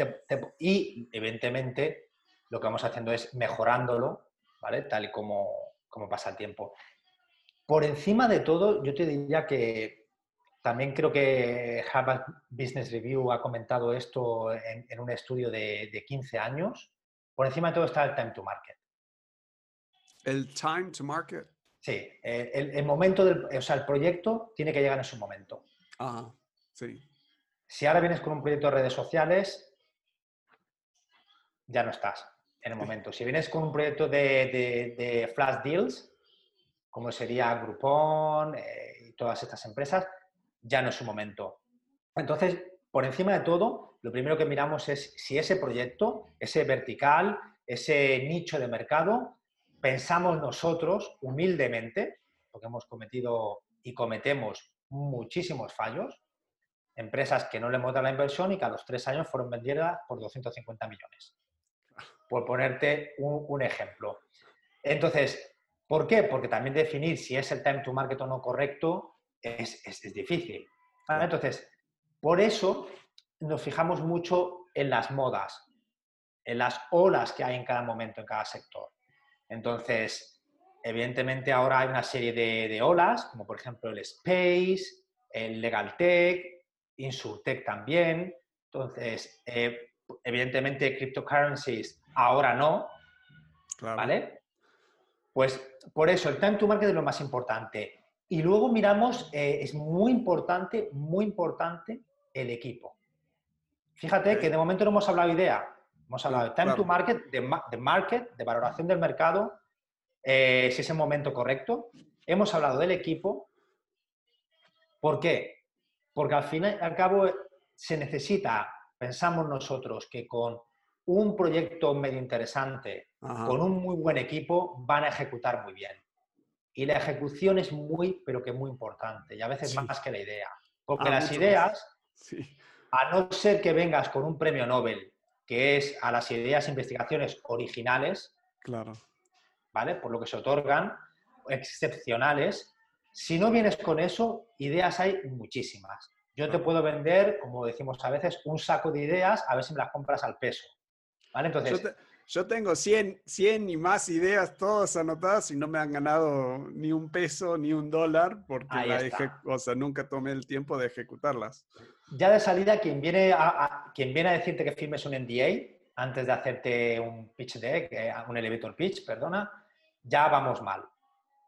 y evidentemente lo que vamos haciendo es mejorándolo, ¿vale? Tal y como, como pasa el tiempo. Por encima de todo, yo te diría que también creo que Harvard Business Review ha comentado esto en, un estudio de, 15 años. Por encima de todo está el time to market. ¿El time to market? Sí, el, momento del, o sea, el proyecto tiene que llegar en su momento. Ajá, sí. Si ahora vienes con un proyecto de redes sociales, ya no estás en el momento. Si vienes con un proyecto de, de flash deals, como sería Groupon eh, y todas estas empresas, ya no es su momento. Entonces, por encima de todo, lo primero que miramos es si ese proyecto, ese vertical, ese nicho de mercado, pensamos nosotros humildemente, porque hemos cometido y cometemos muchísimos fallos, empresas que no le hemos dado la inversión y que a los tres años fueron vendidas por 250 millones. Por ponerte un, un ejemplo. Entonces, ¿Por qué? Porque también definir si es el time to market o no correcto es, difícil. Entonces, por eso nos fijamos mucho en las modas, en las olas que hay en cada momento, en cada sector. Entonces, evidentemente ahora hay una serie de, olas, como por ejemplo el Space, el Legal Tech, Insurtech también. Entonces, eh, evidentemente cryptocurrencies ahora no, ¿vale? Pues por eso, el time to market es lo más importante. Y luego miramos, eh, es muy importante, muy importante el equipo. Fíjate que de momento no hemos hablado de idea, hemos hablado de time to market, de, market, de valoración del mercado, eh, si es el momento correcto. Hemos hablado del equipo ¿Por qué? Porque al fin y al cabo se necesita, pensamos nosotros, que con un proyecto medio interesante, con un muy buen equipo, van a ejecutar muy bien. Y la ejecución es muy, pero que muy importante, y a veces más que la idea. Porque las ideas, a no ser que vengas con un premio Nobel, que es a las ideas e investigaciones originales, claro. ¿vale? Por lo que se otorgan, excepcionales. Si no vienes con eso, ideas hay muchísimas. Yo te puedo vender, como decimos a veces, un saco de ideas a ver si me las compras al peso. ¿Vale? Entonces, yo tengo 100, 100 y más ideas todas anotadas y no me han ganado ni un peso ni un dólar porque la o sea, nunca tomé el tiempo de ejecutarlas. Ya de salida, quien viene a, quien viene a decirte que firmes un NDA antes de hacerte un pitch deck, eh, un elevator pitch, perdona, ya vamos mal,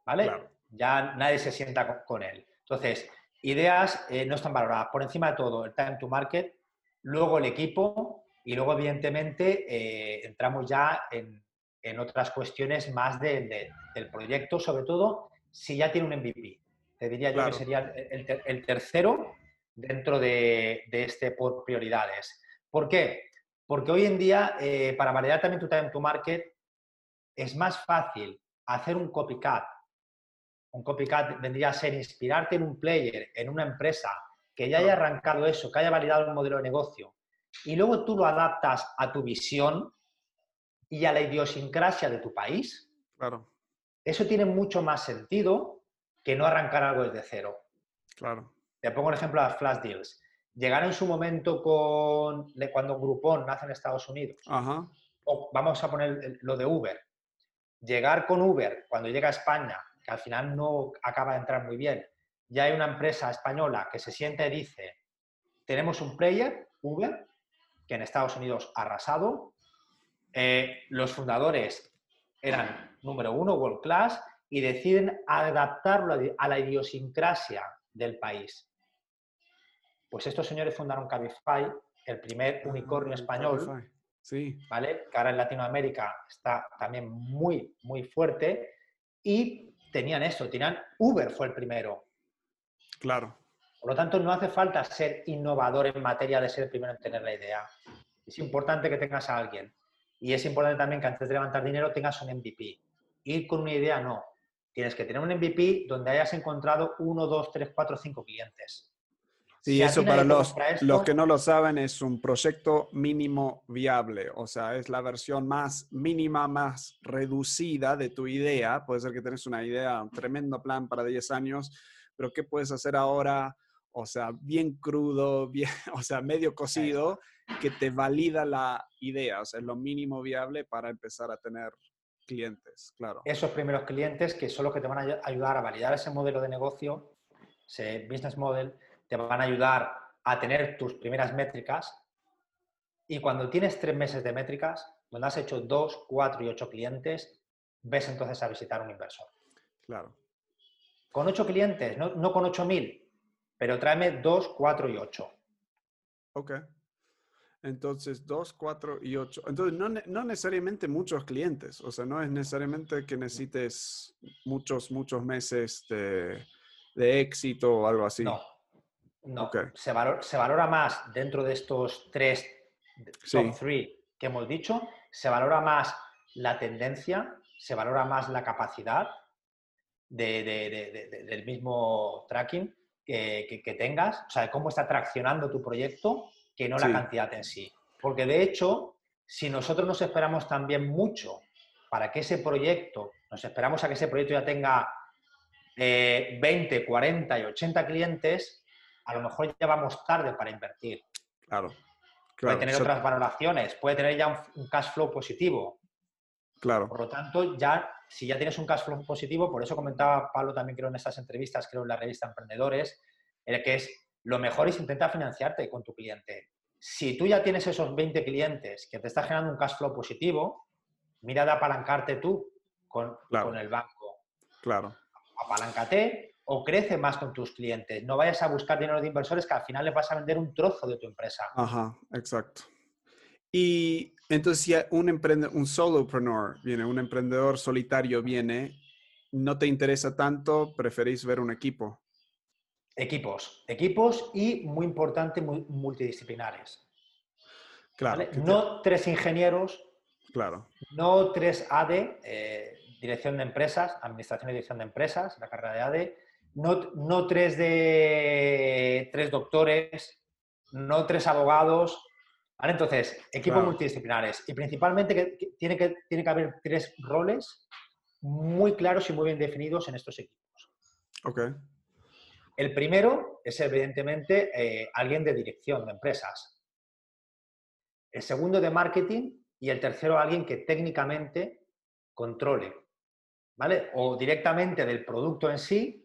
¿vale? Ya nadie se sienta con, él. Entonces, ideas eh, no están valoradas. Por encima de todo, el time to market, luego el equipo, y luego, evidentemente, eh, entramos ya en, otras cuestiones más del proyecto, sobre todo si ya tiene un MVP. Te diría yo que sería el, tercero dentro de, este por prioridades. ¿Por qué? Porque hoy en día, eh, para validar también tu time to market, es más fácil hacer un copycat. Un copycat vendría a ser inspirarte en un player, en una empresa que ya haya arrancado eso, que haya validado un modelo de negocio, y luego tú lo adaptas a tu visión y a la idiosincrasia de tu país, claro. eso tiene mucho más sentido que no arrancar algo desde cero. Claro. Te pongo el ejemplo de las flash deals. Llegar en su momento con cuando Groupon nace en Estados Unidos. O vamos a poner lo de Uber. Llegar con Uber cuando llega a España, que al final no acaba de entrar muy bien. Ya hay una empresa española que se siente y dice, tenemos un player, Uber, que en Estados Unidos ha arrasado. Eh, los fundadores eran número uno, world class, y deciden adaptarlo a la idiosincrasia del país. Pues estos señores fundaron Cabify, el primer ah, unicornio español, sí. ¿vale? que ahora en Latinoamérica está también muy, muy fuerte, y tenían esto, tenían Uber fue el primero. Claro. Por lo tanto, no hace falta ser innovador en materia de ser el primero en tener la idea. Es importante que tengas a alguien. Y es importante también que antes de levantar dinero tengas un MVP. Ir con una idea no. Tienes que tener un MVP donde hayas encontrado uno, dos, tres, cuatro, cinco clientes. Sí, eso para los, los que no lo saben es un proyecto mínimo viable, o sea, es la versión más mínima, más reducida de tu idea. Puede ser que tenés una idea, un tremendo plan para 10 años, pero ¿qué puedes hacer ahora o sea, bien crudo, bien, o sea, medio cocido, que te valida la idea, o sea, es lo mínimo viable para empezar a tener clientes, claro. Esos primeros clientes que son los que te van a ayudar a validar ese modelo de negocio, ese business model, te van a ayudar a tener tus primeras métricas y cuando tienes tres meses de métricas, donde has hecho dos, cuatro y ocho clientes, ves entonces a visitar un inversor. Claro. Con ocho clientes, no, no con ocho mil, pero tráeme 2, 4 y 8. Ok. Entonces, 2, 4 y 8. Entonces, no, no, necesariamente muchos clientes. O sea, no es necesariamente que necesites muchos, muchos meses de, de éxito o algo así. No. No. Se, se, valora más dentro de estos tres top 3 que hemos dicho. Se valora más la tendencia, se valora más la capacidad de, de, del mismo tracking que, tengas, o sea, cómo está traccionando tu proyecto, que no la cantidad en sí. Porque de hecho, si nosotros nos esperamos también mucho para que ese proyecto, nos esperamos a que ese proyecto ya tenga 20, 40 y 80 clientes, a lo mejor ya vamos tarde para invertir. Claro. puede tener otras valoraciones, puede tener ya un, un, cash flow positivo. Claro. Por lo tanto, ya si ya tienes un cash flow positivo, por eso comentaba Pablo también creo en estas entrevistas, creo en la revista Emprendedores, el que es lo mejor es intentar financiarte con tu cliente. Si tú ya tienes esos 20 clientes que te está generando un cash flow positivo, mira de apalancarte tú con, con el banco. Claro. Apalancate o crece más con tus clientes. No vayas a buscar dinero de inversores que al final les vas a vender un trozo de tu empresa. Ajá, exacto. Y entonces, si un, un solopreneur viene, un emprendedor solitario viene, no te interesa tanto, preferís ver un equipo. Equipos, equipos y, muy importante, multidisciplinares. Claro. No tres ingenieros, claro. no tres AD, eh, dirección de empresas, administración y dirección de empresas, la carrera de ADE, no, no tres, de, tres doctores, no tres abogados. Entonces, equipos multidisciplinares. Y principalmente que, tiene, que tiene que haber tres roles muy claros y muy bien definidos en estos equipos. Ok. El primero es evidentemente eh, alguien de dirección de empresas. El segundo de marketing y el tercero alguien que técnicamente controle, ¿vale? O directamente del producto en sí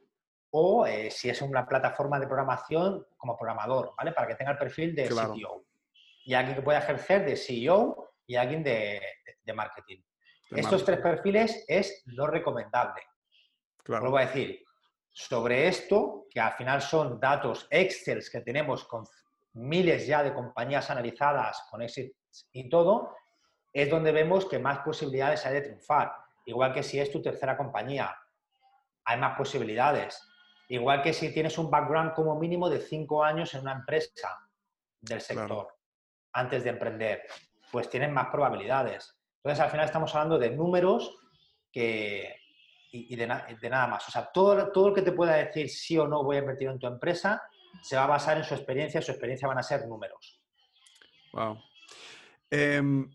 o eh, si es una plataforma de programación como programador, ¿vale? Para que tenga el perfil de CTO. Y alguien que pueda ejercer de CEO y alguien de, marketing. Estos tres perfiles es lo recomendable. Claro. Lo voy a decir. Sobre esto, que al final son datos Excel que tenemos con miles ya de compañías analizadas con éxito y todo, es donde vemos que más posibilidades hay de triunfar. Igual que si es tu tercera compañía, hay más posibilidades. Igual que si tienes un background como mínimo de cinco años en una empresa del sector antes de emprender, pues tienes más probabilidades. Entonces, al final estamos hablando de números que, y, de, nada más. O sea, todo, todo lo que te pueda decir sí o no voy a invertir en tu empresa se va a basar en su experiencia, su experiencia van a ser números. Wow. Em,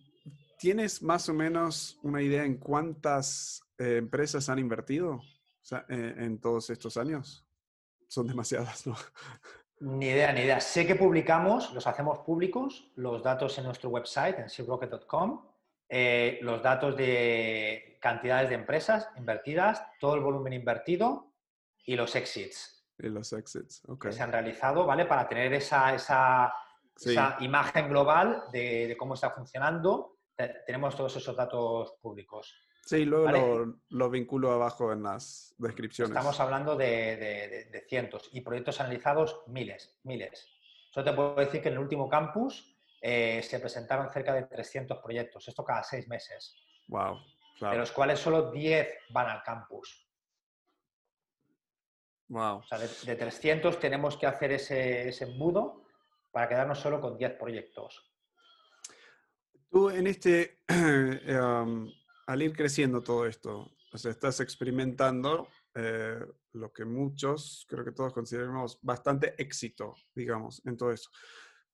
¿Tienes más o menos una idea en cuántas eh, empresas han invertido eh, en todos estos años? son demasiadas, ¿no? Ni idea, ni idea. Sé que publicamos, los hacemos públicos, los datos en nuestro website, en searocket.com, eh, los datos de cantidades de empresas invertidas, todo el volumen invertido y los exits. Y los exits, ok. Que se han realizado, ¿vale? Para tener esa, esa, imagen global de, cómo está funcionando, tenemos todos esos datos públicos. Sí, luego lo, vinculo abajo en las descripciones. Estamos hablando de, cientos y proyectos analizados miles, miles. Solo te puedo decir que en el último campus eh, se presentaron cerca de 300 proyectos, esto cada seis meses. Wow. De los cuales solo 10 van al campus. Wow. O sea, de, 300 tenemos que hacer ese, ese embudo para quedarnos solo con 10 proyectos. Tú en este um, al ir creciendo todo esto, o sea, estás experimentando eh, lo que muchos, creo que todos consideramos bastante éxito, digamos, en todo eso.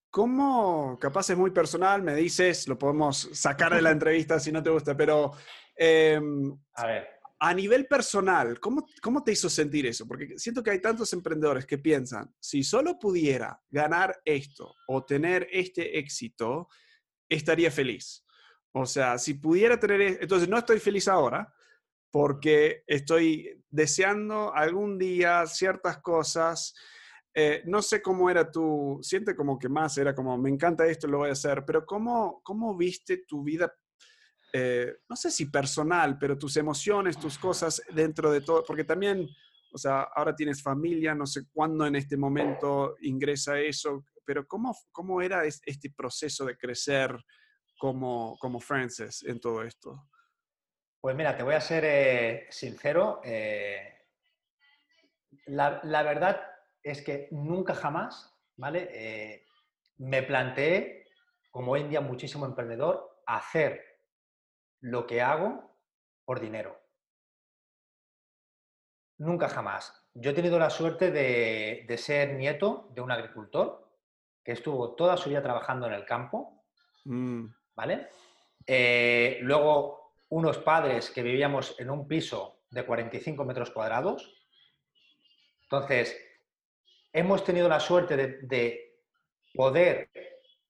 ¿Cómo, capaz es muy personal, me dices, lo podemos sacar de la entrevista si no te gusta, pero em, a, ver. a nivel personal, ¿cómo, ¿cómo te hizo sentir eso? Porque siento que hay tantos emprendedores que piensan, si solo pudiera ganar esto o tener este éxito, estaría feliz. O sea, si pudiera tener, e, entonces no estoy feliz ahora porque estoy deseando algún día ciertas cosas. Eh, no sé cómo era tu, siente como que más era como, me encanta esto, lo voy a hacer, pero ¿cómo, cómo viste tu vida, eh, no sé si personal, pero tus emociones, tus cosas dentro de todo? Porque también, o sea, ahora tienes familia, no sé cuándo en este momento ingresa eso, pero ¿cómo, cómo era este proceso de crecer? Como, como Francis en todo esto? Pues mira, te voy a ser eh, sincero. Eh, la, verdad es que nunca jamás, ¿vale? Eh, me planteé, como hoy en día muchísimo emprendedor, hacer lo que hago por dinero. Nunca jamás. Yo he tenido la suerte de ser nieto de un agricultor que estuvo toda su vida trabajando en el campo. Mm. ¿Vale? Eh, luego, unos padres que vivíamos en un piso de 45 metros cuadrados. Entonces, hemos tenido la suerte de, poder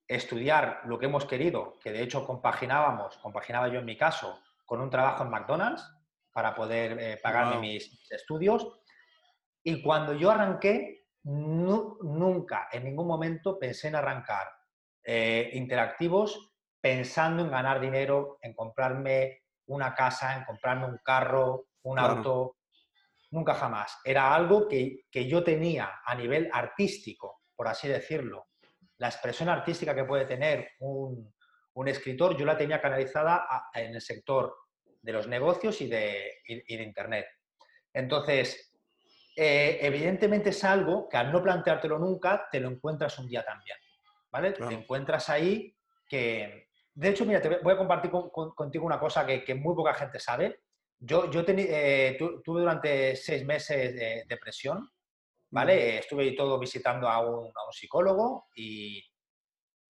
estudiar lo que hemos querido, que de hecho compaginábamos, compaginaba yo en mi caso, con un trabajo en McDonald's para poder eh, pagarme mis estudios. Y cuando yo arranqué, nunca, en ningún momento pensé en arrancar eh, interactivos pensando en ganar dinero, en comprarme una casa, en comprarme un carro, un auto. Nunca jamás. Era algo que, yo tenía a nivel artístico, por así decirlo. La expresión artística que puede tener un, escritor, yo la tenía canalizada en el sector de los negocios y de, y de Internet. Entonces, eh, evidentemente es algo que al no planteártelo nunca, te lo encuentras un día también. ¿Vale? Te encuentras ahí que... De hecho, mira, te voy a compartir contigo una cosa que, muy poca gente sabe. Yo, yo eh, tuve durante seis meses de depresión, ¿vale? Estuve todo visitando a un, a un psicólogo y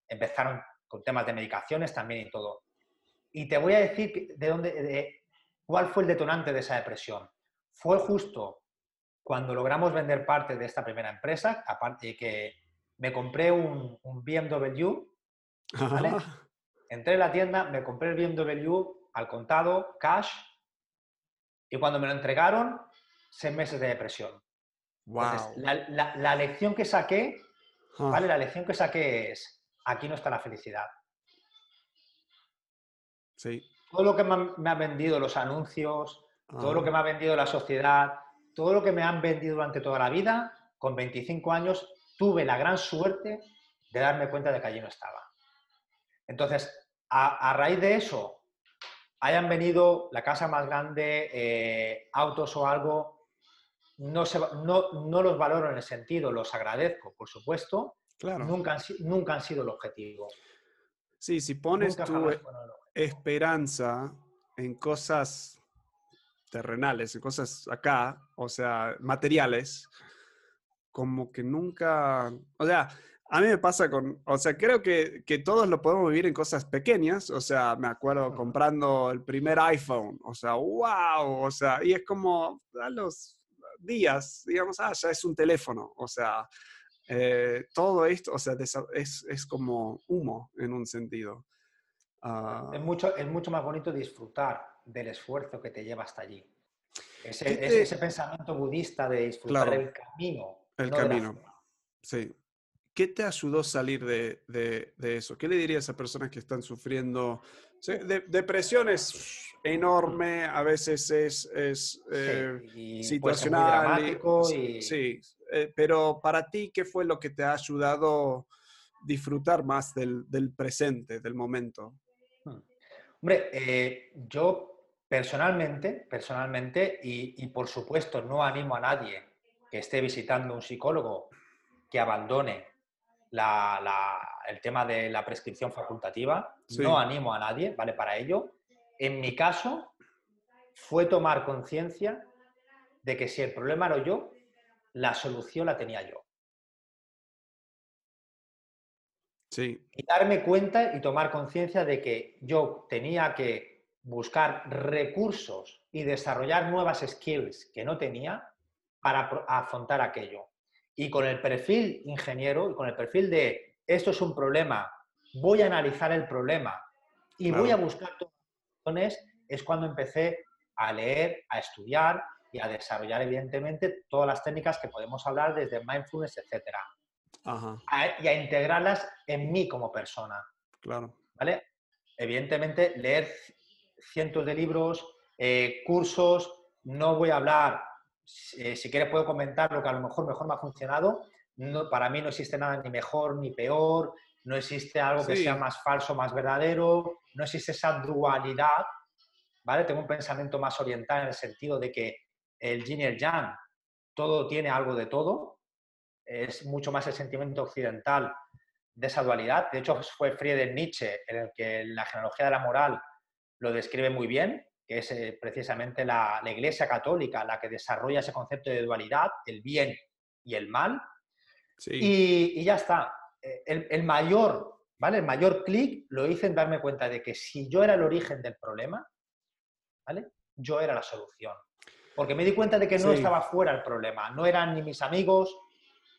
empezaron con temas de medicaciones también y todo. Y te voy a decir de dónde, de, cuál fue el detonante de esa depresión. Fue justo cuando logramos vender parte de esta primera empresa, aparte de que me compré un, BMW, entré en la tienda, me compré el BMW al contado, cash, y cuando me lo entregaron, seis meses de depresión. Wow. la, lección que saqué, ¿vale? La lección que saqué es, aquí no está la felicidad. Sí. Todo lo que me han vendido los anuncios, todo lo que me ha vendido la sociedad, todo lo que me han vendido durante toda la vida, con 25 años, tuve la gran suerte de darme cuenta de que allí no estaba. Entonces, a, raíz de eso, hayan venido la casa más grande, eh, autos o algo, no, no, los valoro en el sentido, los agradezco, por supuesto, claro. nunca, han, nunca han sido el objetivo. Sí, si pones tu esperanza en cosas terrenales, en cosas acá, o sea, materiales, como que nunca, o sea, a mí me pasa con, o sea, creo que, que, todos lo podemos vivir en cosas pequeñas, o sea, me acuerdo comprando el primer iPhone, o sea, wow, o sea, y es como a los días, digamos, ah, ya es un teléfono, o sea, eh, todo esto, o sea, es, es, como humo en un sentido. Ah. es, mucho, es mucho más bonito disfrutar del esfuerzo que te lleva hasta allí. Ese, ese pensamiento budista de disfrutar el camino. El camino, sí. ¿Qué te ayudó a salir de, de, de, eso? ¿Qué le dirías a personas que están sufriendo? depresión es enorme, a veces es, es eh, situacional. Sí, eh, pero para ti, ¿qué fue lo que te ha ayudado a disfrutar más del, del presente, del momento? Hmm. Hombre, eh, yo Personalmente, personalmente, y, por supuesto no animo a nadie que esté visitando un psicólogo que abandone el tema de la prescripción facultativa. No animo a nadie, ¿vale? Para ello. En mi caso, fue tomar conciencia de que si el problema era yo, la solución la tenía yo. Sí. Y darme cuenta y tomar conciencia de que yo tenía que buscar recursos y desarrollar nuevas skills que no tenía para afrontar aquello. Y con el perfil ingeniero y con el perfil de esto es un problema, voy a analizar el problema y voy a buscar soluciones, es cuando empecé a leer, a estudiar y a desarrollar, evidentemente, todas las técnicas que podemos hablar desde mindfulness, etc. y a integrarlas en mí como persona. Claro. ¿Vale? Evidentemente, leer cientos de libros, eh, cursos, no voy a hablar, eh, si quieres puedo comentar lo que a lo mejor mejor me ha funcionado, no, para mí no existe nada ni mejor ni peor, no existe algo que sea más falso, más verdadero, no existe esa dualidad, ¿vale? Tengo un pensamiento más oriental en el sentido de que el yin y el yang, todo tiene algo de todo, es mucho más el sentimiento occidental de esa dualidad. De hecho, fue Friedrich Nietzsche en el que la genealogía de la moral lo describe muy bien, que es eh, precisamente la, Iglesia Católica la que desarrolla ese concepto de dualidad, el bien y el mal. Y, ya está. Eh, el, mayor, ¿vale? El mayor clic lo hice en darme cuenta de que si yo era el origen del problema, ¿vale? Yo era la solución. Porque me di cuenta de que no estaba fuera el problema. No eran ni mis amigos,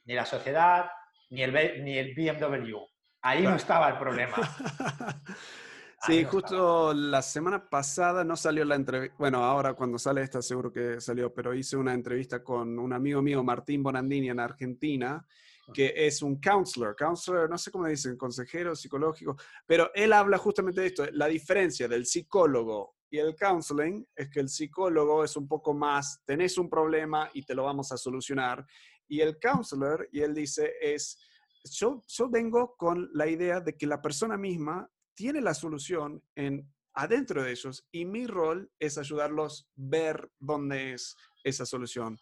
ni la sociedad, ni el, ni el BMW. Ahí no estaba el problema. Sí, justo la semana pasada no salió la entrevista, bueno, ahora cuando sale esta seguro que salió, pero hice una entrevista con un amigo mío, Martín Bonandini, en Argentina, que es un counselor, counselor, no sé cómo dicen, consejero psicológico, pero él habla justamente de esto, la diferencia del psicólogo y el counseling es que el psicólogo es un poco más, tenés un problema y te lo vamos a solucionar, y el counselor, y él dice, es, yo, yo vengo con la idea de que la persona misma tiene la solución en adentro de ellos y mi rol es ayudarlos a ver dónde es esa solución.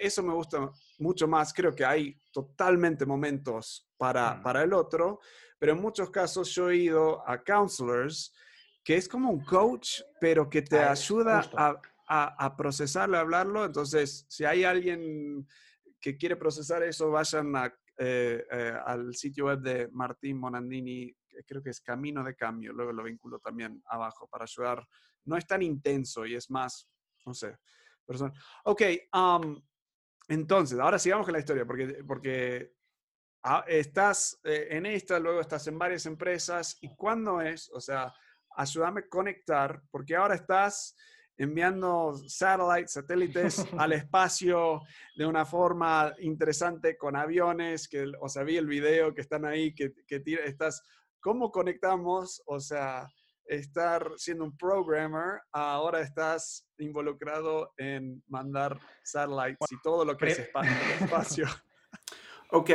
eso me gusta mucho más. Creo que hay totalmente momentos para, Mm. para el otro, pero en muchos casos yo he ido a counselors que es como un coach, pero que te Ah, ayuda a, a, a procesarlo, a hablarlo. Entonces, si hay alguien que quiere procesar eso, vayan a, eh, eh, al sitio web de Martín Monandini, creo que es Camino de Cambio, luego lo vinculo también abajo para ayudar. No es tan intenso y es más, no sé, persona. Ok, um, entonces, ahora sigamos con la historia, porque, porque ah, estás eh, en esta, luego estás en varias empresas, ¿y cuándo es? O sea, ayúdame a conectar, porque ahora estás enviando satellites, satélites al espacio de una forma interesante con aviones, que, o sea, vi el video que están ahí, que, que tira, estás, ¿cómo conectamos? O sea, estar siendo un programmer, ahora estás involucrado en mandar satellites y todo lo que es espacio. Ok,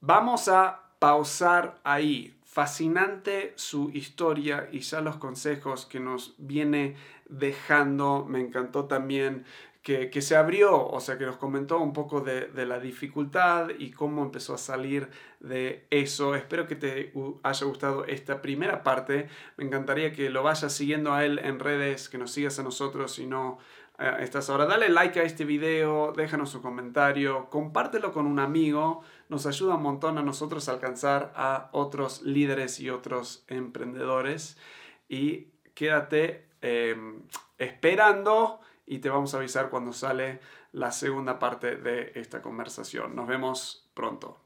vamos a pausar ahí. Fascinante su historia y ya los consejos que nos viene dejando. Me encantó también que, que se abrió, o sea, que nos comentó un poco de, de la dificultad y cómo empezó a salir de eso. Espero que te haya gustado esta primera parte. Me encantaría que lo vayas siguiendo a él en redes, que nos sigas a nosotros si no eh, estás ahora. Dale like a este video, déjanos un comentario, compártelo con un amigo. Nos ayuda un montón a nosotros a alcanzar a otros líderes y otros emprendedores. Y quédate eh, esperando y te vamos a avisar cuando sale la segunda parte de esta conversación. Nos vemos pronto.